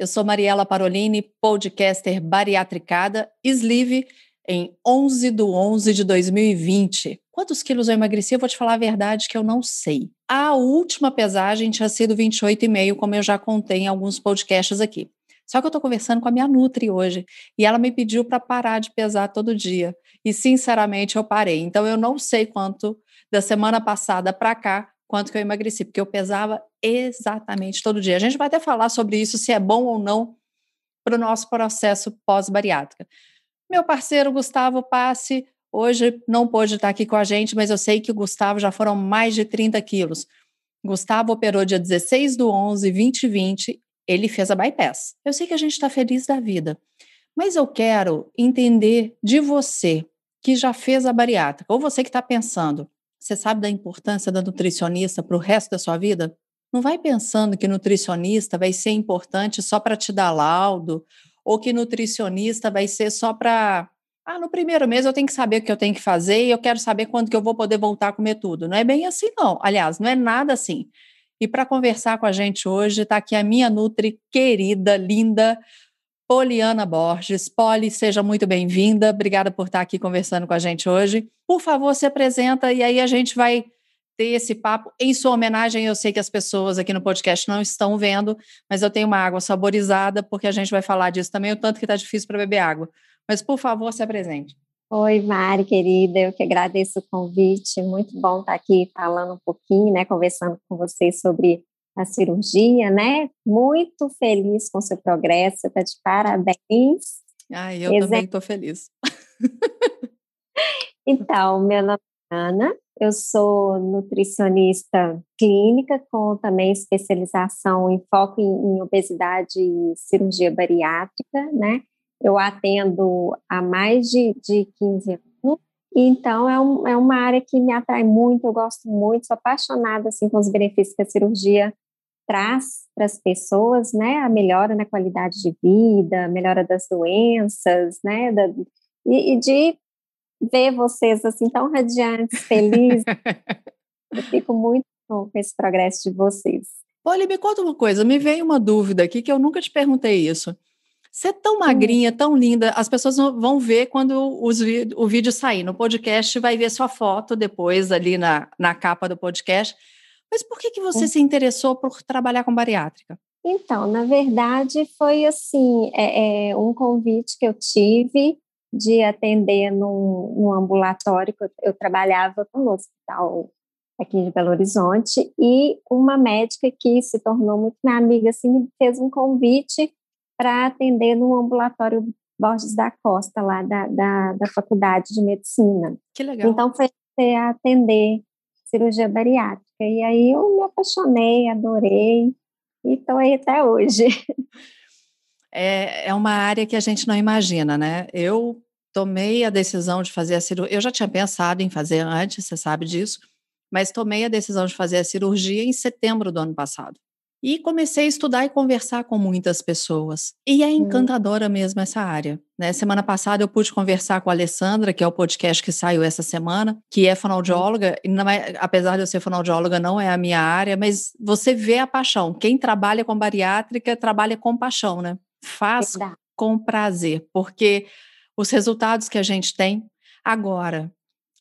eu sou Mariela Parolini, podcaster bariatricada, sleeve em 11 de 11 de 2020. Quantos quilos eu emagreci? Eu vou te falar a verdade que eu não sei. A última pesagem tinha sido 28,5, como eu já contei em alguns podcasts aqui. Só que eu estou conversando com a minha Nutri hoje e ela me pediu para parar de pesar todo dia. E sinceramente eu parei. Então eu não sei quanto da semana passada para cá quanto que eu emagreci, porque eu pesava exatamente todo dia. A gente vai até falar sobre isso, se é bom ou não para o nosso processo pós-bariátrica. Meu parceiro Gustavo Passe, hoje não pôde estar aqui com a gente, mas eu sei que o Gustavo já foram mais de 30 quilos. Gustavo operou dia 16 do 11, 2020, ele fez a bypass. Eu sei que a gente está feliz da vida, mas eu quero entender de você que já fez a bariátrica, ou você que está pensando, você sabe da importância da nutricionista para o resto da sua vida? Não vai pensando que nutricionista vai ser importante só para te dar laudo, ou que nutricionista vai ser só para. Ah, no primeiro mês eu tenho que saber o que eu tenho que fazer e eu quero saber quando que eu vou poder voltar a comer tudo. Não é bem assim, não. Aliás, não é nada assim. E para conversar com a gente hoje, está aqui a minha Nutri querida, linda, Poliana Borges. Poli, seja muito bem-vinda. Obrigada por estar aqui conversando com a gente hoje. Por favor, se apresenta e aí a gente vai ter esse papo em sua homenagem. Eu sei que as pessoas aqui no podcast não estão vendo, mas eu tenho uma água saborizada porque a gente vai falar disso também, o tanto que está difícil para beber água. Mas, por favor, se apresente. Oi, Mari, querida, eu que agradeço o convite. Muito bom estar aqui falando um pouquinho, né, conversando com vocês sobre a cirurgia, né? Muito feliz com seu progresso, está de parabéns. Ai, eu também estou feliz. então, meu nome é Ana, eu sou nutricionista clínica com também especialização em foco em, em obesidade e cirurgia bariátrica, né? Eu atendo há mais de, de 15 anos então, é, um, é uma área que me atrai muito, eu gosto muito, sou apaixonada assim, com os benefícios que a cirurgia traz para as pessoas, né, a melhora na qualidade de vida, a melhora das doenças, né, da, e, e, de ver vocês assim tão radiantes, felizes. eu fico muito com esse progresso de vocês. Olha, me conta uma coisa, me veio uma dúvida aqui que eu nunca te perguntei isso. Você é tão magrinha, tão linda, as pessoas vão ver quando os, o vídeo sair. No podcast vai ver sua foto depois ali na, na capa do podcast. Mas por que, que você se interessou por trabalhar com bariátrica? Então, na verdade, foi assim, é, é um convite que eu tive de atender num, num ambulatório que eu, eu trabalhava no hospital aqui de Belo Horizonte e uma médica que se tornou muito minha amiga assim me fez um convite para atender no ambulatório Borges da Costa lá da, da, da faculdade de medicina. Que legal. Então foi atender cirurgia bariátrica. E aí eu me apaixonei, adorei e estou aí até hoje. É, é uma área que a gente não imagina, né? Eu tomei a decisão de fazer a cirurgia. Eu já tinha pensado em fazer antes, você sabe disso, mas tomei a decisão de fazer a cirurgia em setembro do ano passado. E comecei a estudar e conversar com muitas pessoas. E é hum. encantadora mesmo essa área. Né? Semana passada eu pude conversar com a Alessandra, que é o podcast que saiu essa semana, que é fonoaudióloga. E não é, apesar de eu ser fonoaudióloga, não é a minha área, mas você vê a paixão. Quem trabalha com bariátrica trabalha com paixão, né? Faz Verdade. com prazer, porque os resultados que a gente tem agora,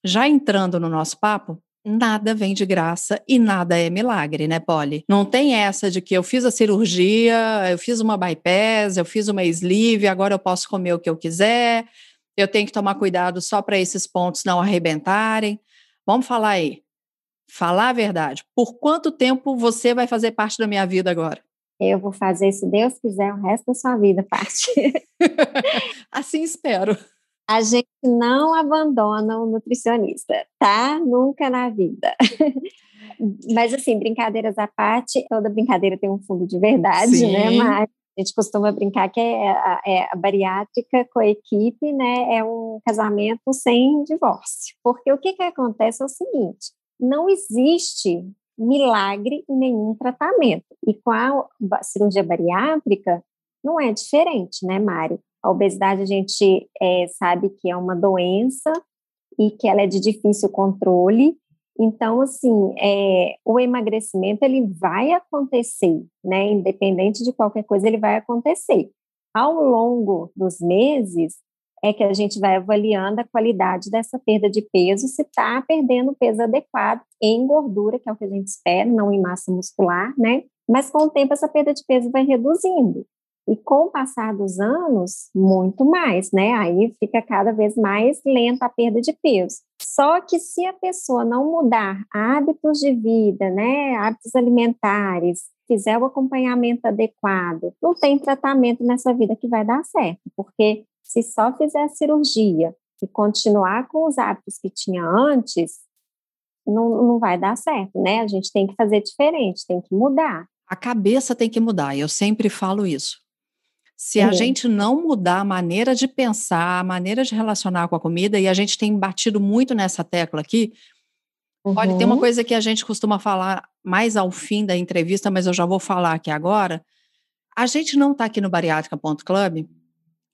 já entrando no nosso papo, nada vem de graça e nada é milagre, né, Polly? Não tem essa de que eu fiz a cirurgia, eu fiz uma bypass, eu fiz uma sleeve, agora eu posso comer o que eu quiser, eu tenho que tomar cuidado só para esses pontos não arrebentarem. Vamos falar aí. Falar a verdade. Por quanto tempo você vai fazer parte da minha vida agora? Eu vou fazer, se Deus quiser, o resto da sua vida parte. assim espero a gente não abandona o nutricionista, tá? Nunca na vida. Mas, assim, brincadeiras à parte, toda brincadeira tem um fundo de verdade, né? Sim. né? Mas A gente costuma brincar que é a, é a bariátrica com a equipe, né? É um casamento sem divórcio. Porque o que, que acontece é o seguinte: não existe milagre em nenhum tratamento. E com a cirurgia bariátrica, não é diferente, né, Mário? A obesidade a gente é, sabe que é uma doença e que ela é de difícil controle. Então, assim, é, o emagrecimento ele vai acontecer, né? Independente de qualquer coisa, ele vai acontecer. Ao longo dos meses, é que a gente vai avaliando a qualidade dessa perda de peso, se está perdendo peso adequado em gordura, que é o que a gente espera, não em massa muscular, né? Mas com o tempo essa perda de peso vai reduzindo. E com o passar dos anos, muito mais, né? Aí fica cada vez mais lenta a perda de peso. Só que se a pessoa não mudar hábitos de vida, né, hábitos alimentares, fizer o acompanhamento adequado, não tem tratamento nessa vida que vai dar certo, porque se só fizer a cirurgia e continuar com os hábitos que tinha antes, não, não vai dar certo, né? A gente tem que fazer diferente, tem que mudar. A cabeça tem que mudar, eu sempre falo isso. Se a gente não mudar a maneira de pensar, a maneira de relacionar com a comida, e a gente tem batido muito nessa tecla aqui, uhum. olha, tem uma uhum. coisa que a gente costuma falar mais ao fim da entrevista, mas eu já vou falar aqui agora. A gente não está aqui no bariátrica.club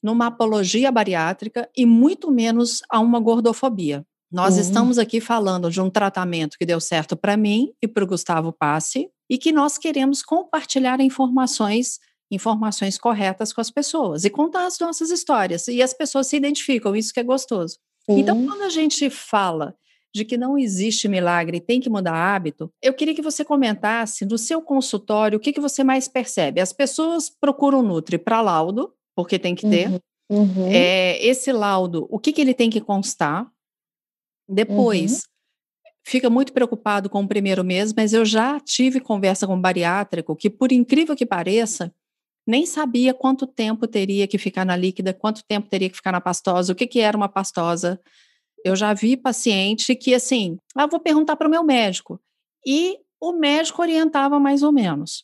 numa apologia bariátrica e muito menos a uma gordofobia. Nós uhum. estamos aqui falando de um tratamento que deu certo para mim e para o Gustavo Passe e que nós queremos compartilhar informações informações corretas com as pessoas e contar as nossas histórias. E as pessoas se identificam, isso que é gostoso. Sim. Então, quando a gente fala de que não existe milagre e tem que mudar hábito, eu queria que você comentasse no seu consultório o que, que você mais percebe. As pessoas procuram Nutri para laudo, porque tem que ter. Uhum. Uhum. É, esse laudo, o que, que ele tem que constar? Depois, uhum. fica muito preocupado com o primeiro mês, mas eu já tive conversa com um bariátrico que, por incrível que pareça, nem sabia quanto tempo teria que ficar na líquida, quanto tempo teria que ficar na pastosa, o que, que era uma pastosa. Eu já vi paciente que, assim, ah, vou perguntar para o meu médico. E o médico orientava mais ou menos.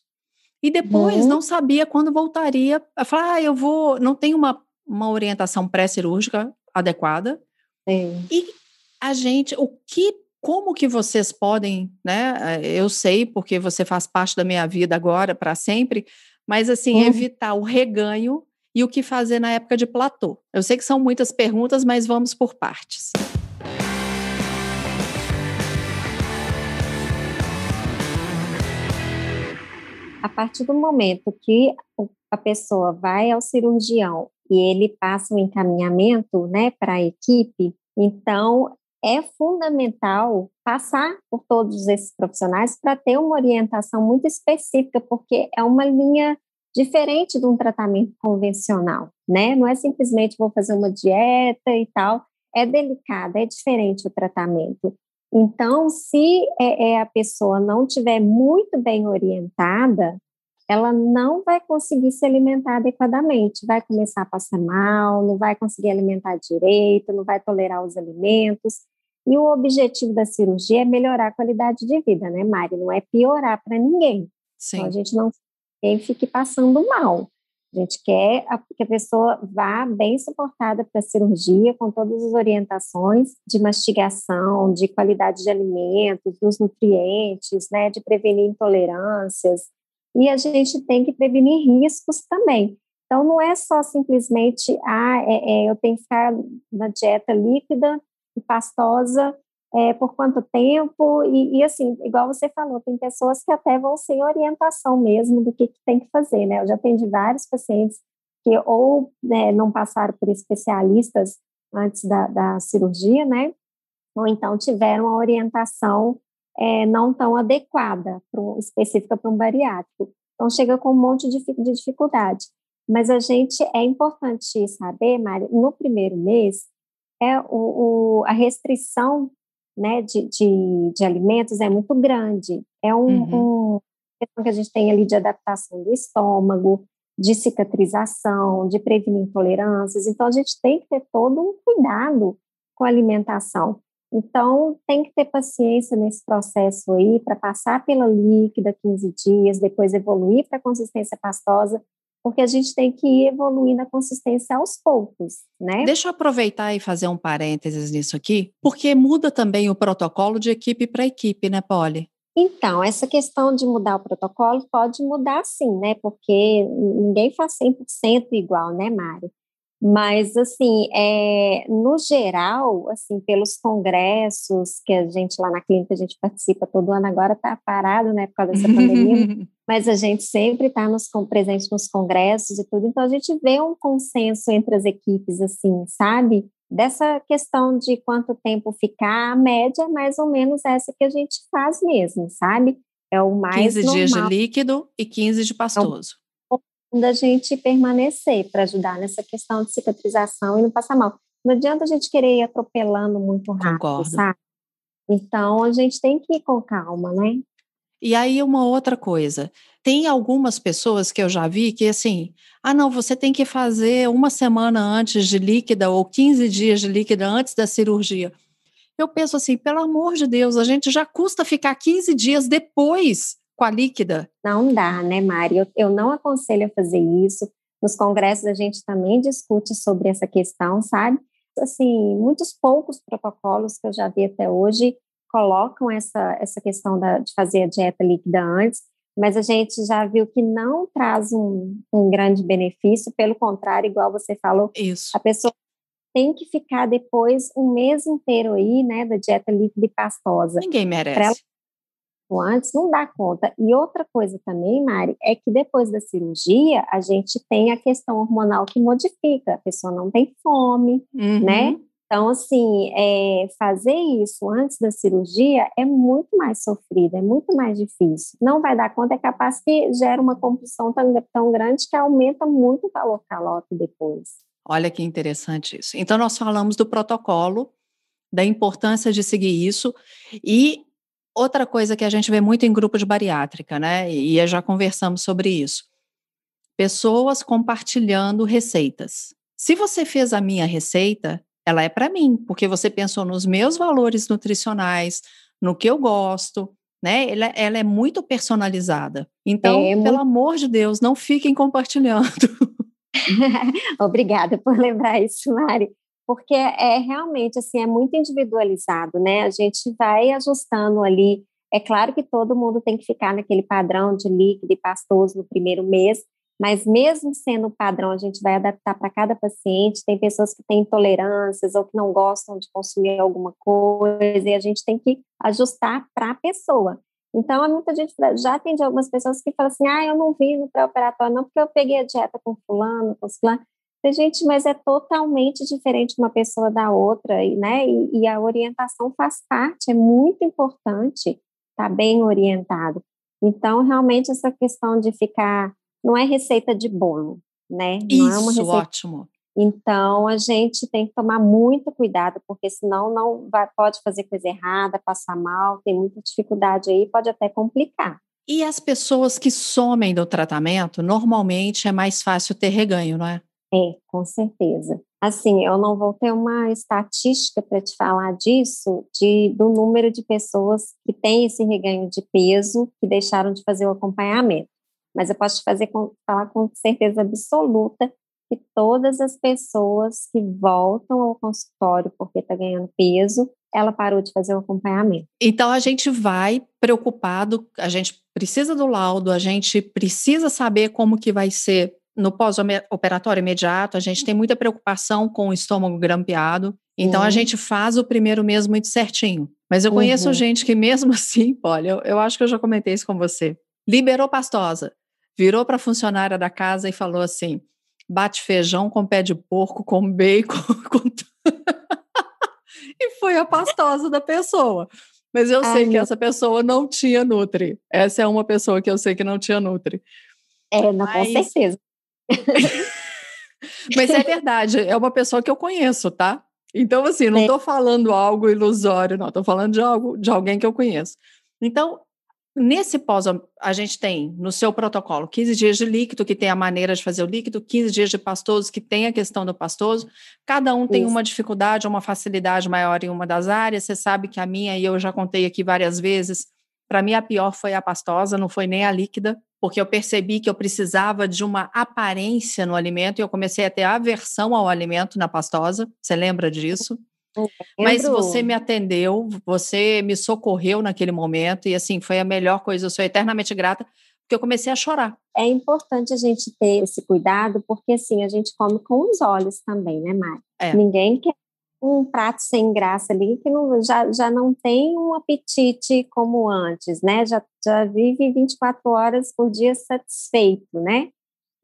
E depois uhum. não sabia quando voltaria. Falar, ah, eu vou. Não tem uma, uma orientação pré-cirúrgica adequada. Sim. E a gente, o que como que vocês podem, né? Eu sei porque você faz parte da minha vida agora para sempre, mas assim, uhum. evitar o reganho e o que fazer na época de platô. Eu sei que são muitas perguntas, mas vamos por partes. A partir do momento que a pessoa vai ao cirurgião e ele passa o um encaminhamento né, para a equipe, então é fundamental passar por todos esses profissionais para ter uma orientação muito específica, porque é uma linha diferente de um tratamento convencional, né? Não é simplesmente vou fazer uma dieta e tal, é delicado, é diferente o tratamento. Então, se é, é a pessoa não tiver muito bem orientada, ela não vai conseguir se alimentar adequadamente, vai começar a passar mal, não vai conseguir alimentar direito, não vai tolerar os alimentos. E o objetivo da cirurgia é melhorar a qualidade de vida, né, Mari? Não é piorar para ninguém. Sim. Então, a gente não quer fique passando mal. A gente quer que a pessoa vá bem suportada para a cirurgia, com todas as orientações de mastigação, de qualidade de alimentos, dos nutrientes, né, de prevenir intolerâncias. E a gente tem que prevenir riscos também. Então, não é só simplesmente, ah, é, é, eu tenho que ficar na dieta líquida pastosa é, por quanto tempo, e, e, assim, igual você falou, tem pessoas que até vão sem orientação mesmo do que, que tem que fazer, né? Eu já atendi vários pacientes que ou né, não passaram por especialistas antes da, da cirurgia, né? Ou então tiveram a orientação é, não tão adequada, pro, específica para um bariátrico. Então, chega com um monte de, de dificuldade. Mas a gente, é importante saber, Mari, no primeiro mês, é o, o, a restrição né, de, de, de, alimentos é muito grande. É um, uhum. um questão que a gente tem ali de adaptação do estômago, de cicatrização, de prevenir intolerâncias. Então, a gente tem que ter todo um cuidado com a alimentação. Então, tem que ter paciência nesse processo aí para passar pela líquida 15 dias, depois evoluir para a consistência pastosa porque a gente tem que ir evoluindo a consistência aos poucos, né? Deixa eu aproveitar e fazer um parênteses nisso aqui, porque muda também o protocolo de equipe para equipe, né, Polly? Então, essa questão de mudar o protocolo pode mudar sim, né? Porque ninguém faz 100% igual, né, Mário? Mas, assim, é, no geral, assim, pelos congressos que a gente lá na clínica, a gente participa todo ano, agora está parado, né, por causa dessa pandemia, mas a gente sempre está nos, presente nos congressos e tudo, então a gente vê um consenso entre as equipes, assim, sabe? Dessa questão de quanto tempo ficar, a média é mais ou menos essa que a gente faz mesmo, sabe? É o mais 15 normal. dias de líquido e 15 de pastoso da gente permanecer para ajudar nessa questão de cicatrização e não passar mal. Não adianta a gente querer ir atropelando muito rápido, Concordo. sabe? Então a gente tem que ir com calma, né? E aí uma outra coisa, tem algumas pessoas que eu já vi que assim, ah não, você tem que fazer uma semana antes de líquida ou 15 dias de líquida antes da cirurgia. Eu penso assim, pelo amor de Deus, a gente já custa ficar 15 dias depois com a líquida? Não dá, né, Mari? Eu, eu não aconselho a fazer isso. Nos congressos a gente também discute sobre essa questão, sabe? Assim, muitos poucos protocolos que eu já vi até hoje colocam essa, essa questão da, de fazer a dieta líquida antes, mas a gente já viu que não traz um, um grande benefício, pelo contrário, igual você falou, Isso. a pessoa tem que ficar depois um mês inteiro aí, né, da dieta líquida e pastosa. Ninguém merece antes, não dá conta. E outra coisa também, Mari, é que depois da cirurgia, a gente tem a questão hormonal que modifica, a pessoa não tem fome, uhum. né? Então, assim, é, fazer isso antes da cirurgia é muito mais sofrido, é muito mais difícil. Não vai dar conta, é capaz que gera uma compulsão tão, tão grande que aumenta muito o calor calórico depois. Olha que interessante isso. Então, nós falamos do protocolo, da importância de seguir isso, e Outra coisa que a gente vê muito em grupo de bariátrica, né? E já conversamos sobre isso. Pessoas compartilhando receitas. Se você fez a minha receita, ela é para mim, porque você pensou nos meus valores nutricionais, no que eu gosto, né? Ela, ela é muito personalizada. Então, é, pelo muito... amor de Deus, não fiquem compartilhando. Obrigada por lembrar isso, Mari porque é realmente assim, é muito individualizado, né? A gente vai ajustando ali. É claro que todo mundo tem que ficar naquele padrão de líquido e pastoso no primeiro mês, mas mesmo sendo padrão, a gente vai adaptar para cada paciente. Tem pessoas que têm intolerâncias ou que não gostam de consumir alguma coisa, e a gente tem que ajustar para a pessoa. Então, muita gente já atendi algumas pessoas que falam assim: ah, eu não vi no pré-operatório, não, porque eu peguei a dieta com fulano, com fulano. Gente, mas é totalmente diferente uma pessoa da outra, né? E, e a orientação faz parte, é muito importante estar tá bem orientado. Então, realmente, essa questão de ficar. Não é receita de bolo, né? Não Isso, é uma receita... ótimo. Então, a gente tem que tomar muito cuidado, porque senão não vai, pode fazer coisa errada, passar mal, tem muita dificuldade aí, pode até complicar. E as pessoas que somem do tratamento, normalmente é mais fácil ter reganho, não é? É, com certeza. Assim, eu não vou ter uma estatística para te falar disso, de, do número de pessoas que têm esse reganho de peso que deixaram de fazer o acompanhamento. Mas eu posso te fazer com, falar com certeza absoluta que todas as pessoas que voltam ao consultório porque está ganhando peso, ela parou de fazer o acompanhamento. Então a gente vai preocupado, a gente precisa do laudo, a gente precisa saber como que vai ser no pós-operatório imediato, a gente tem muita preocupação com o estômago grampeado, então uhum. a gente faz o primeiro mês muito certinho. Mas eu conheço uhum. gente que mesmo assim, olha, eu, eu acho que eu já comentei isso com você, liberou pastosa, virou para a funcionária da casa e falou assim, bate feijão com pé de porco, com bacon, com... e foi a pastosa da pessoa. Mas eu Ai, sei que essa pessoa não tinha Nutri. Essa é uma pessoa que eu sei que não tinha Nutri. É, não, Mas... com certeza. Mas é verdade, é uma pessoa que eu conheço, tá? Então, assim, não estou falando algo ilusório, não, estou falando de algo de alguém que eu conheço. Então, nesse pós, a gente tem no seu protocolo 15 dias de líquido, que tem a maneira de fazer o líquido, 15 dias de pastoso, que tem a questão do pastoso. Cada um tem Isso. uma dificuldade, uma facilidade maior em uma das áreas. Você sabe que a minha, e eu já contei aqui várias vezes, Para mim, a pior foi a pastosa, não foi nem a líquida, porque eu percebi que eu precisava de uma aparência no alimento e eu comecei a ter aversão ao alimento na pastosa. Você lembra disso? Mas você me atendeu, você me socorreu naquele momento e assim foi a melhor coisa. Eu sou eternamente grata porque eu comecei a chorar. É importante a gente ter esse cuidado porque assim a gente come com os olhos também, né, Mari? É. Ninguém quer um prato sem graça ali que não, já, já não tem um apetite como antes, né? Já, já vive 24 horas por dia satisfeito, né?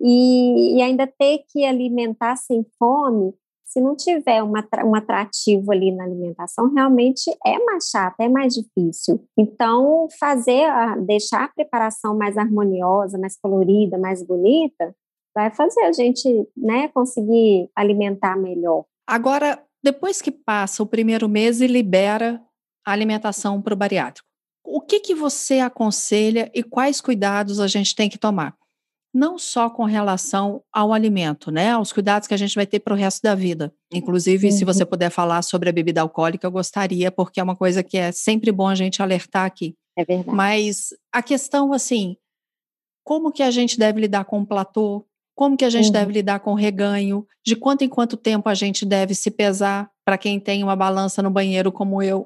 E, e ainda ter que alimentar sem fome, se não tiver uma, um atrativo ali na alimentação, realmente é mais chato, é mais difícil. Então, fazer, deixar a preparação mais harmoniosa, mais colorida, mais bonita, vai fazer a gente né, conseguir alimentar melhor. Agora, depois que passa o primeiro mês e libera a alimentação para o bariátrico, o que, que você aconselha e quais cuidados a gente tem que tomar? Não só com relação ao alimento, né? Aos cuidados que a gente vai ter para o resto da vida. Inclusive, se você puder falar sobre a bebida alcoólica, eu gostaria, porque é uma coisa que é sempre bom a gente alertar aqui. É verdade. Mas a questão, assim, como que a gente deve lidar com o platô? Como que a gente uhum. deve lidar com o reganho? De quanto em quanto tempo a gente deve se pesar para quem tem uma balança no banheiro como eu?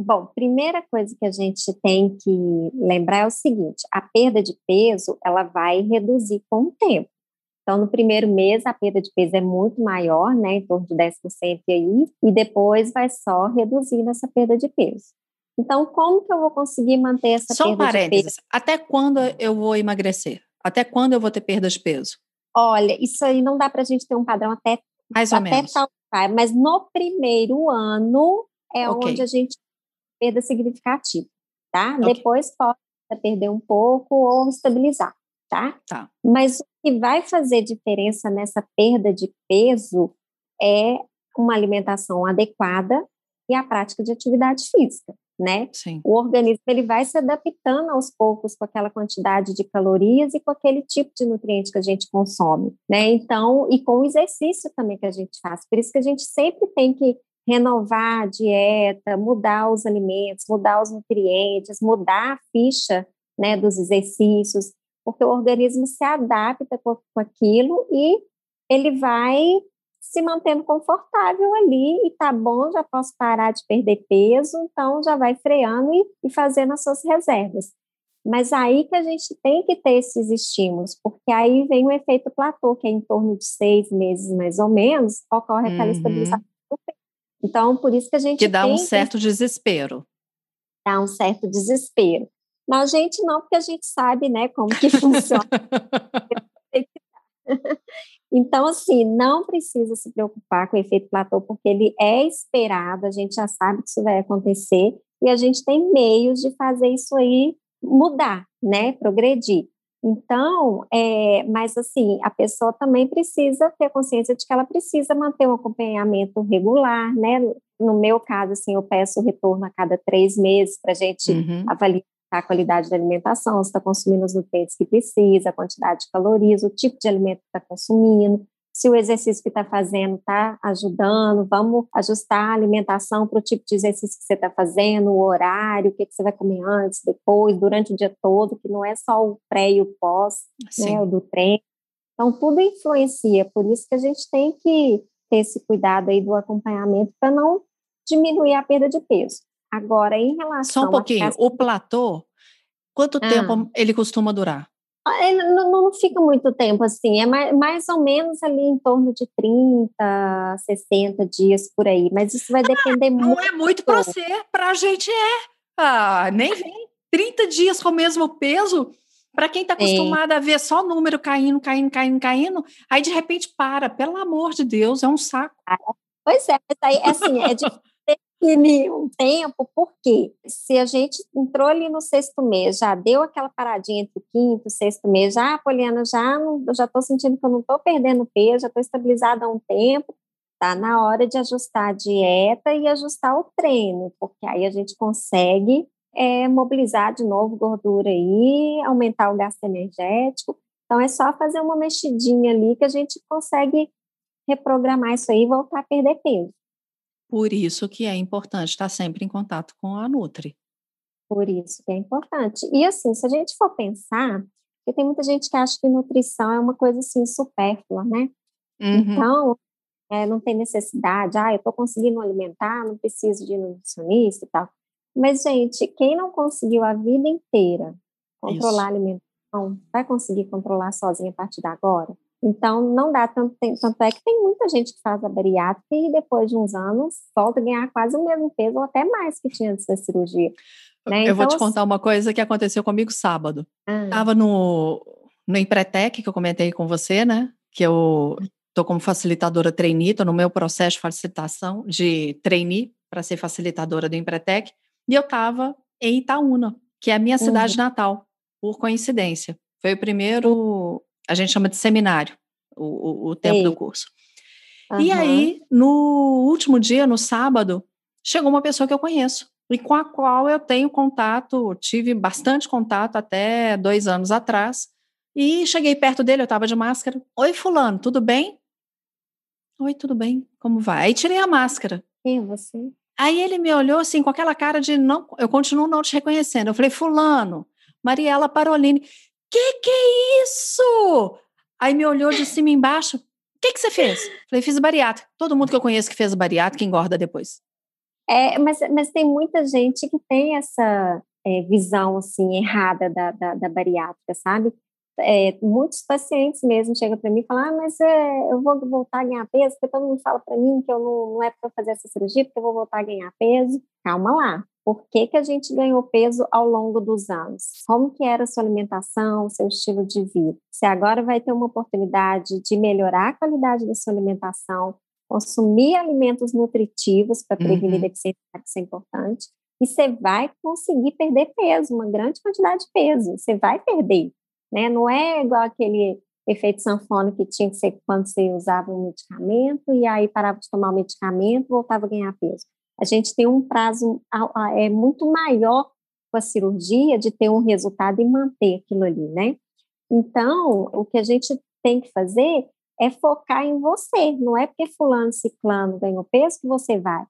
Bom, primeira coisa que a gente tem que lembrar é o seguinte: a perda de peso ela vai reduzir com o tempo. Então, no primeiro mês, a perda de peso é muito maior, né, em torno de 10% e aí, e depois vai só reduzindo essa perda de peso. Então, como que eu vou conseguir manter essa só perda um de peso? Até quando eu vou emagrecer? Até quando eu vou ter perda de peso? Olha, isso aí não dá para a gente ter um padrão até mais ou até menos. Tal, mas no primeiro ano é okay. onde a gente perda significativa, tá? Okay. Depois pode perder um pouco ou estabilizar, tá? Tá. Mas o que vai fazer diferença nessa perda de peso é uma alimentação adequada e a prática de atividade física né? Sim. O organismo ele vai se adaptando aos poucos com aquela quantidade de calorias e com aquele tipo de nutriente que a gente consome, né? Então, e com o exercício também que a gente faz. Por isso que a gente sempre tem que renovar a dieta, mudar os alimentos, mudar os nutrientes, mudar a ficha, né, dos exercícios, porque o organismo se adapta com, com aquilo e ele vai se mantendo confortável ali e tá bom, já posso parar de perder peso, então já vai freando e, e fazendo as suas reservas. Mas aí que a gente tem que ter esses estímulos, porque aí vem o efeito platô, que é em torno de seis meses mais ou menos, ocorre aquela uhum. estabilização do peso. Então, por isso que a gente que dá um certo que... desespero. Dá um certo desespero. Mas a gente não, porque a gente sabe, né, como que funciona. Então, assim, não precisa se preocupar com o efeito platô, porque ele é esperado, a gente já sabe que isso vai acontecer, e a gente tem meios de fazer isso aí mudar, né, progredir. Então, é, mas assim, a pessoa também precisa ter consciência de que ela precisa manter um acompanhamento regular, né? No meu caso, assim, eu peço retorno a cada três meses para a gente uhum. avaliar a qualidade da alimentação, se está consumindo os nutrientes que precisa, a quantidade de calorias, o tipo de alimento que está consumindo, se o exercício que está fazendo está ajudando, vamos ajustar a alimentação para o tipo de exercício que você está fazendo, o horário, o que, que você vai comer antes, depois, durante o dia todo, que não é só o pré e o pós, né, o do treino. Então, tudo influencia, por isso que a gente tem que ter esse cuidado aí do acompanhamento para não diminuir a perda de peso. Agora, em relação. Só um pouquinho. O platô, quanto ah. tempo ele costuma durar? Ah, ele não, não, fica muito tempo assim, é mais, mais ou menos ali em torno de 30, 60 dias por aí, mas isso vai ah, depender ah, muito. Não é muito para você, para a gente é. Ah, nem vem. 30 dias com o mesmo peso, para quem está acostumado a ver só número caindo, caindo, caindo, caindo, aí de repente para, pelo amor de Deus, é um saco. Pois é, mas aí, assim, é difícil um tempo, porque se a gente entrou ali no sexto mês, já deu aquela paradinha entre o quinto sexto mês, já, Poliana, já já estou sentindo que eu não estou perdendo peso, já estou estabilizada há um tempo, tá na hora de ajustar a dieta e ajustar o treino, porque aí a gente consegue é, mobilizar de novo gordura aí, aumentar o gasto energético. Então é só fazer uma mexidinha ali que a gente consegue reprogramar isso aí e voltar a perder peso. Por isso que é importante estar sempre em contato com a Nutri. Por isso que é importante. E assim, se a gente for pensar, porque tem muita gente que acha que nutrição é uma coisa assim supérflua, né? Uhum. Então, é, não tem necessidade, ah, eu estou conseguindo alimentar, não preciso de nutricionista e tal. Mas, gente, quem não conseguiu a vida inteira controlar Isso. a alimentação, vai conseguir controlar sozinha a partir de agora? Então, não dá tanto tempo. Tanto é que tem muita gente que faz a bariátrica e depois de uns anos volta a ganhar quase o mesmo peso ou até mais que tinha antes da cirurgia. Né? Eu então, vou te contar uma coisa que aconteceu comigo sábado. Ah. Estava no, no Empretec, que eu comentei com você, né? Que eu estou como facilitadora trainee, estou no meu processo de facilitação de trainee para ser facilitadora do Empretec. E eu estava em Itaúna, que é a minha cidade uhum. natal, por coincidência. Foi o primeiro a gente chama de seminário, o, o, o tempo Ei. do curso. Uhum. E aí, no último dia, no sábado, chegou uma pessoa que eu conheço e com a qual eu tenho contato, tive bastante contato até dois anos atrás. E cheguei perto dele, eu estava de máscara. Oi, Fulano, tudo bem? Oi, tudo bem? Como vai? Aí tirei a máscara. Quem é você? Aí ele me olhou assim, com aquela cara de não, eu continuo não te reconhecendo. Eu falei, Fulano, Mariela Parolini que que é isso? Aí me olhou de cima e embaixo. O que que você fez? Falei, fiz bariátrica. Todo mundo que eu conheço que fez bariátrica engorda depois. É, mas, mas tem muita gente que tem essa é, visão assim errada da, da, da bariátrica, sabe? É, muitos pacientes mesmo chegam para mim e falam: ah, mas é, eu vou voltar a ganhar peso, porque todo mundo fala para mim que eu não, não é para fazer essa cirurgia, porque eu vou voltar a ganhar peso. Calma lá, por que, que a gente ganhou peso ao longo dos anos? Como que era a sua alimentação, seu estilo de vida? Você agora vai ter uma oportunidade de melhorar a qualidade da sua alimentação, consumir alimentos nutritivos para prevenir uhum. deficiência, isso é importante, e você vai conseguir perder peso, uma grande quantidade de peso, você vai perder, né? Não é igual aquele efeito sanfona que tinha que ser quando você usava um medicamento e aí parava de tomar o medicamento, voltava a ganhar peso a gente tem um prazo é muito maior com a cirurgia de ter um resultado e manter aquilo ali, né? Então, o que a gente tem que fazer é focar em você, não é porque fulano, ciclano ganhou peso que você vai.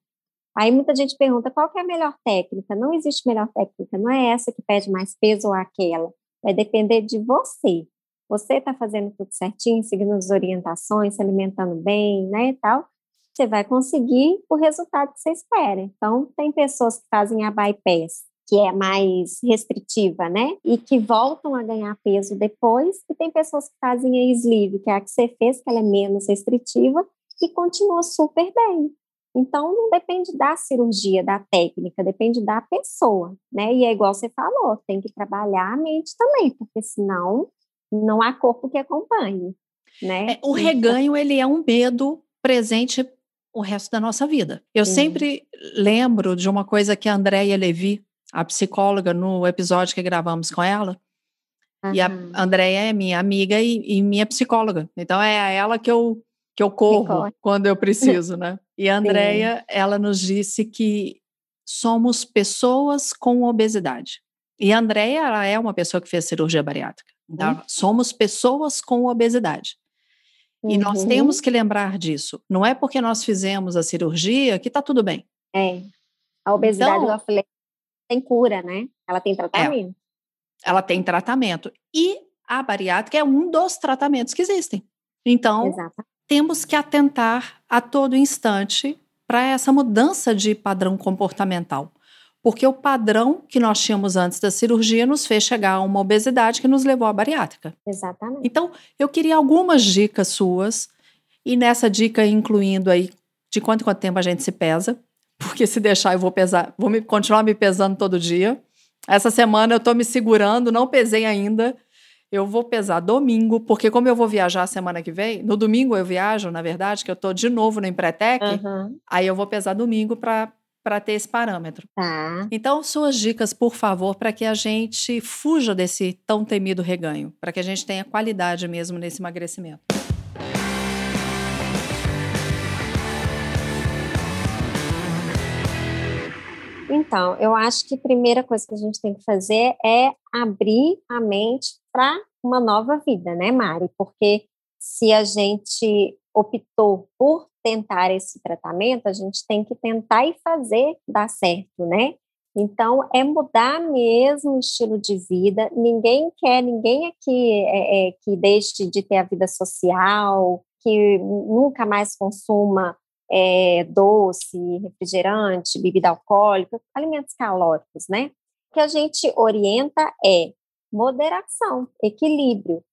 Aí muita gente pergunta qual é a melhor técnica? Não existe melhor técnica, não é essa que pede mais peso ou aquela. Vai depender de você. Você está fazendo tudo certinho, seguindo as orientações, se alimentando bem, né, e tal você vai conseguir o resultado que você espera. Então, tem pessoas que fazem a bypass, que é mais restritiva, né? E que voltam a ganhar peso depois, e tem pessoas que fazem a sleeve, que é a que você fez, que ela é menos restritiva, e continua super bem. Então, não depende da cirurgia, da técnica, depende da pessoa, né? E é igual você falou, tem que trabalhar a mente também, porque senão não há corpo que acompanhe, né? É, o reganho, ele é um medo presente o resto da nossa vida. Eu uhum. sempre lembro de uma coisa que a Andréia Levi, a psicóloga, no episódio que gravamos com ela, uhum. e a Andréia é minha amiga e, e, minha psicóloga. Então é a ela que eu, que eu corro quando eu preciso, né? E a Andréia, ela nos disse que somos pessoas com obesidade. E a Andréia, ela é uma pessoa que fez cirurgia bariátrica. Então, uhum. somos pessoas com obesidade. E nós uhum. temos que lembrar disso. Não é porque nós fizemos a cirurgia que está tudo bem. É. A obesidade, então, falei, tem cura, né? Ela tem é. tratamento. É, ela tem tratamento. E a bariátrica é um dos tratamentos que existem. Então, Exato. temos que atentar a todo instante para essa mudança de padrão comportamental porque o padrão que nós tínhamos antes da cirurgia nos fez chegar a uma obesidade que nos levou à bariátrica. Exatamente. Então, eu queria algumas dicas suas, e nessa dica incluindo aí de quanto em quanto tempo a gente se pesa, porque se deixar eu vou pesar, vou me, continuar me pesando todo dia. Essa semana eu estou me segurando, não pesei ainda. Eu vou pesar domingo, porque como eu vou viajar semana que vem, no domingo eu viajo, na verdade, que eu estou de novo no Empretec, uhum. aí eu vou pesar domingo para para ter esse parâmetro. Tá. Então, suas dicas, por favor, para que a gente fuja desse tão temido reganho, para que a gente tenha qualidade mesmo nesse emagrecimento. Então, eu acho que a primeira coisa que a gente tem que fazer é abrir a mente para uma nova vida, né, Mari? Porque se a gente optou por tentar esse tratamento, a gente tem que tentar e fazer dar certo, né? Então, é mudar mesmo o estilo de vida. Ninguém quer, ninguém aqui é, é, que deixe de ter a vida social, que nunca mais consuma é, doce, refrigerante, bebida alcoólica, alimentos calóricos, né? O que a gente orienta é moderação, equilíbrio,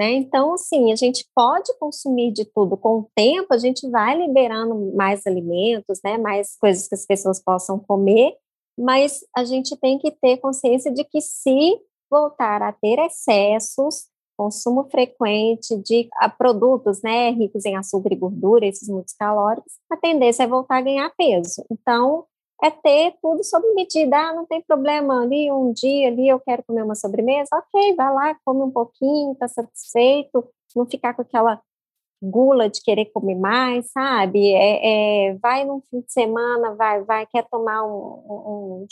né? Então, assim, a gente pode consumir de tudo. Com o tempo, a gente vai liberando mais alimentos, né? Mais coisas que as pessoas possam comer, mas a gente tem que ter consciência de que se voltar a ter excessos, consumo frequente de a, produtos né, ricos em açúcar e gordura, esses muitos calóricos, a tendência é voltar a ganhar peso. Então, é ter tudo sob medida. Ah, não tem problema ali, um dia ali eu quero comer uma sobremesa, ok, vai lá, come um pouquinho, está satisfeito, não ficar com aquela gula de querer comer mais, sabe? É, é, vai num fim de semana, vai, vai, quer tomar um, um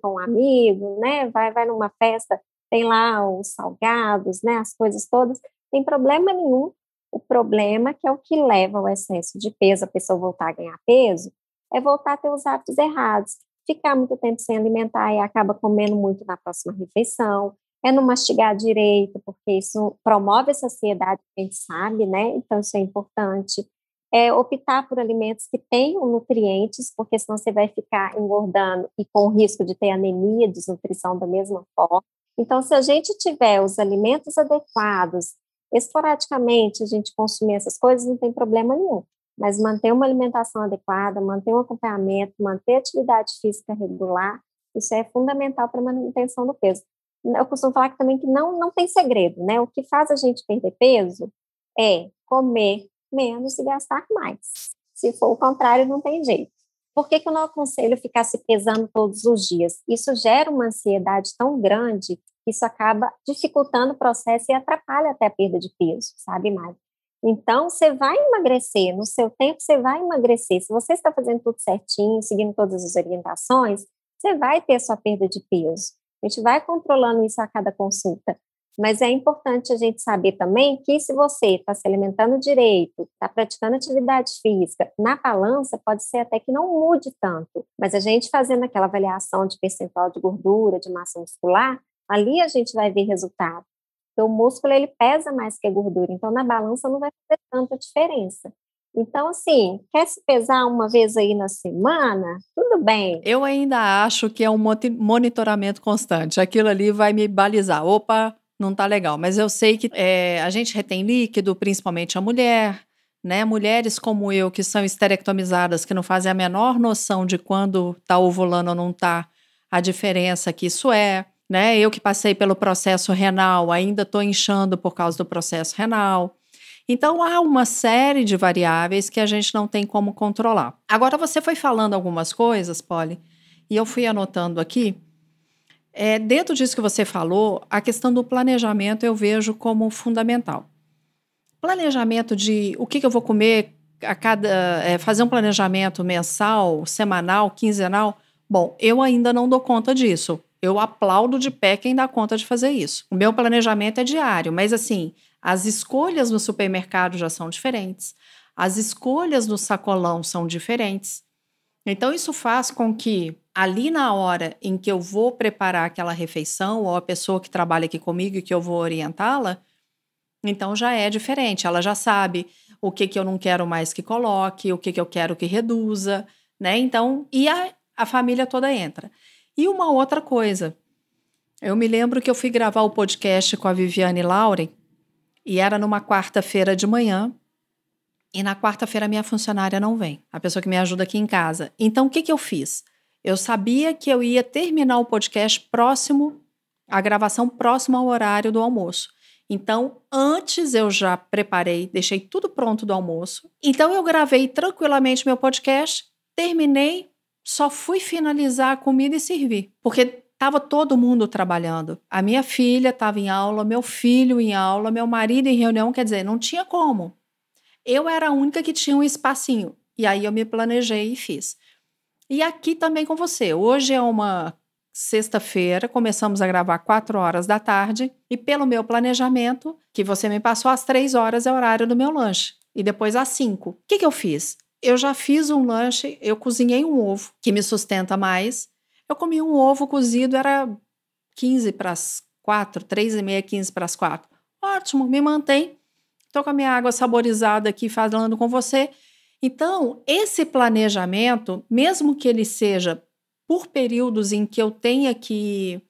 com um amigo, né? Vai, vai numa festa, tem lá os salgados, né? As coisas todas, tem problema nenhum. O problema que é o que leva ao excesso de peso, a pessoa voltar a ganhar peso, é voltar a ter os hábitos errados. Ficar muito tempo sem alimentar e acaba comendo muito na próxima refeição, é não mastigar direito, porque isso promove a saciedade, gente sabe, né? Então, isso é importante. É optar por alimentos que tenham nutrientes, porque senão você vai ficar engordando e com risco de ter anemia, desnutrição da mesma forma. Então, se a gente tiver os alimentos adequados, esporadicamente a gente consumir essas coisas, não tem problema nenhum. Mas manter uma alimentação adequada, manter um acompanhamento, manter atividade física regular, isso é fundamental para a manutenção do peso eu costumo falar que também que não, não tem segredo, né? O que faz a gente perder peso é comer menos e gastar mais. Se for o contrário, não tem jeito. Por que, que eu não aconselho ficar se pesando todos os dias? Isso gera uma ansiedade tão grande isso acaba dificultando o processo e atrapalha até a perda de peso, sabe, Mário? Então, você vai emagrecer, no seu tempo você vai emagrecer. Se você está fazendo tudo certinho, seguindo todas as orientações, você vai ter sua perda de peso. A gente vai controlando isso a cada consulta. Mas é importante a gente saber também que se você está se alimentando direito, está praticando atividade física, na balança pode ser até que não mude tanto. Mas a gente fazendo aquela avaliação de percentual de gordura, de massa muscular, ali a gente vai ver resultado. Porque o músculo ele pesa mais que a gordura, então na balança não vai fazer tanta diferença. Então, assim, quer se pesar uma vez aí na semana? Tudo bem. Eu ainda acho que é um monitoramento constante. Aquilo ali vai me balizar. Opa, não tá legal. Mas eu sei que é, a gente retém líquido, principalmente a mulher, né? Mulheres como eu, que são esterectomizadas, que não fazem a menor noção de quando tá ovulando ou não tá, a diferença que isso é. Né? Eu que passei pelo processo renal, ainda estou inchando por causa do processo renal. Então, há uma série de variáveis que a gente não tem como controlar. Agora, você foi falando algumas coisas, Polly, e eu fui anotando aqui. É, dentro disso que você falou, a questão do planejamento eu vejo como fundamental. Planejamento de o que, que eu vou comer a cada. É, fazer um planejamento mensal, semanal, quinzenal. Bom, eu ainda não dou conta disso. Eu aplaudo de pé quem dá conta de fazer isso. O meu planejamento é diário, mas assim, as escolhas no supermercado já são diferentes, as escolhas no sacolão são diferentes. Então, isso faz com que, ali na hora em que eu vou preparar aquela refeição, ou a pessoa que trabalha aqui comigo e que eu vou orientá-la, então já é diferente. Ela já sabe o que, que eu não quero mais que coloque, o que, que eu quero que reduza, né? Então, e a, a família toda entra. E uma outra coisa, eu me lembro que eu fui gravar o podcast com a Viviane Lauren, e era numa quarta-feira de manhã. E na quarta-feira minha funcionária não vem, a pessoa que me ajuda aqui em casa. Então o que, que eu fiz? Eu sabia que eu ia terminar o podcast próximo, a gravação próxima ao horário do almoço. Então, antes eu já preparei, deixei tudo pronto do almoço. Então, eu gravei tranquilamente meu podcast, terminei, só fui finalizar a comida e servir. Porque Estava todo mundo trabalhando. A minha filha estava em aula, meu filho em aula, meu marido em reunião, quer dizer, não tinha como. Eu era a única que tinha um espacinho. E aí eu me planejei e fiz. E aqui também com você. Hoje é uma sexta-feira, começamos a gravar quatro horas da tarde. E pelo meu planejamento, que você me passou às três horas, é o horário do meu lanche. E depois às cinco. O que, que eu fiz? Eu já fiz um lanche, eu cozinhei um ovo, que me sustenta mais Eu comi um ovo cozido, era 15 para as 4, 3 e meia, 15 para as 4. Ótimo, me mantém. Estou com a minha água saborizada aqui falando com você. Então, esse planejamento, mesmo que ele seja por períodos em que eu tenha que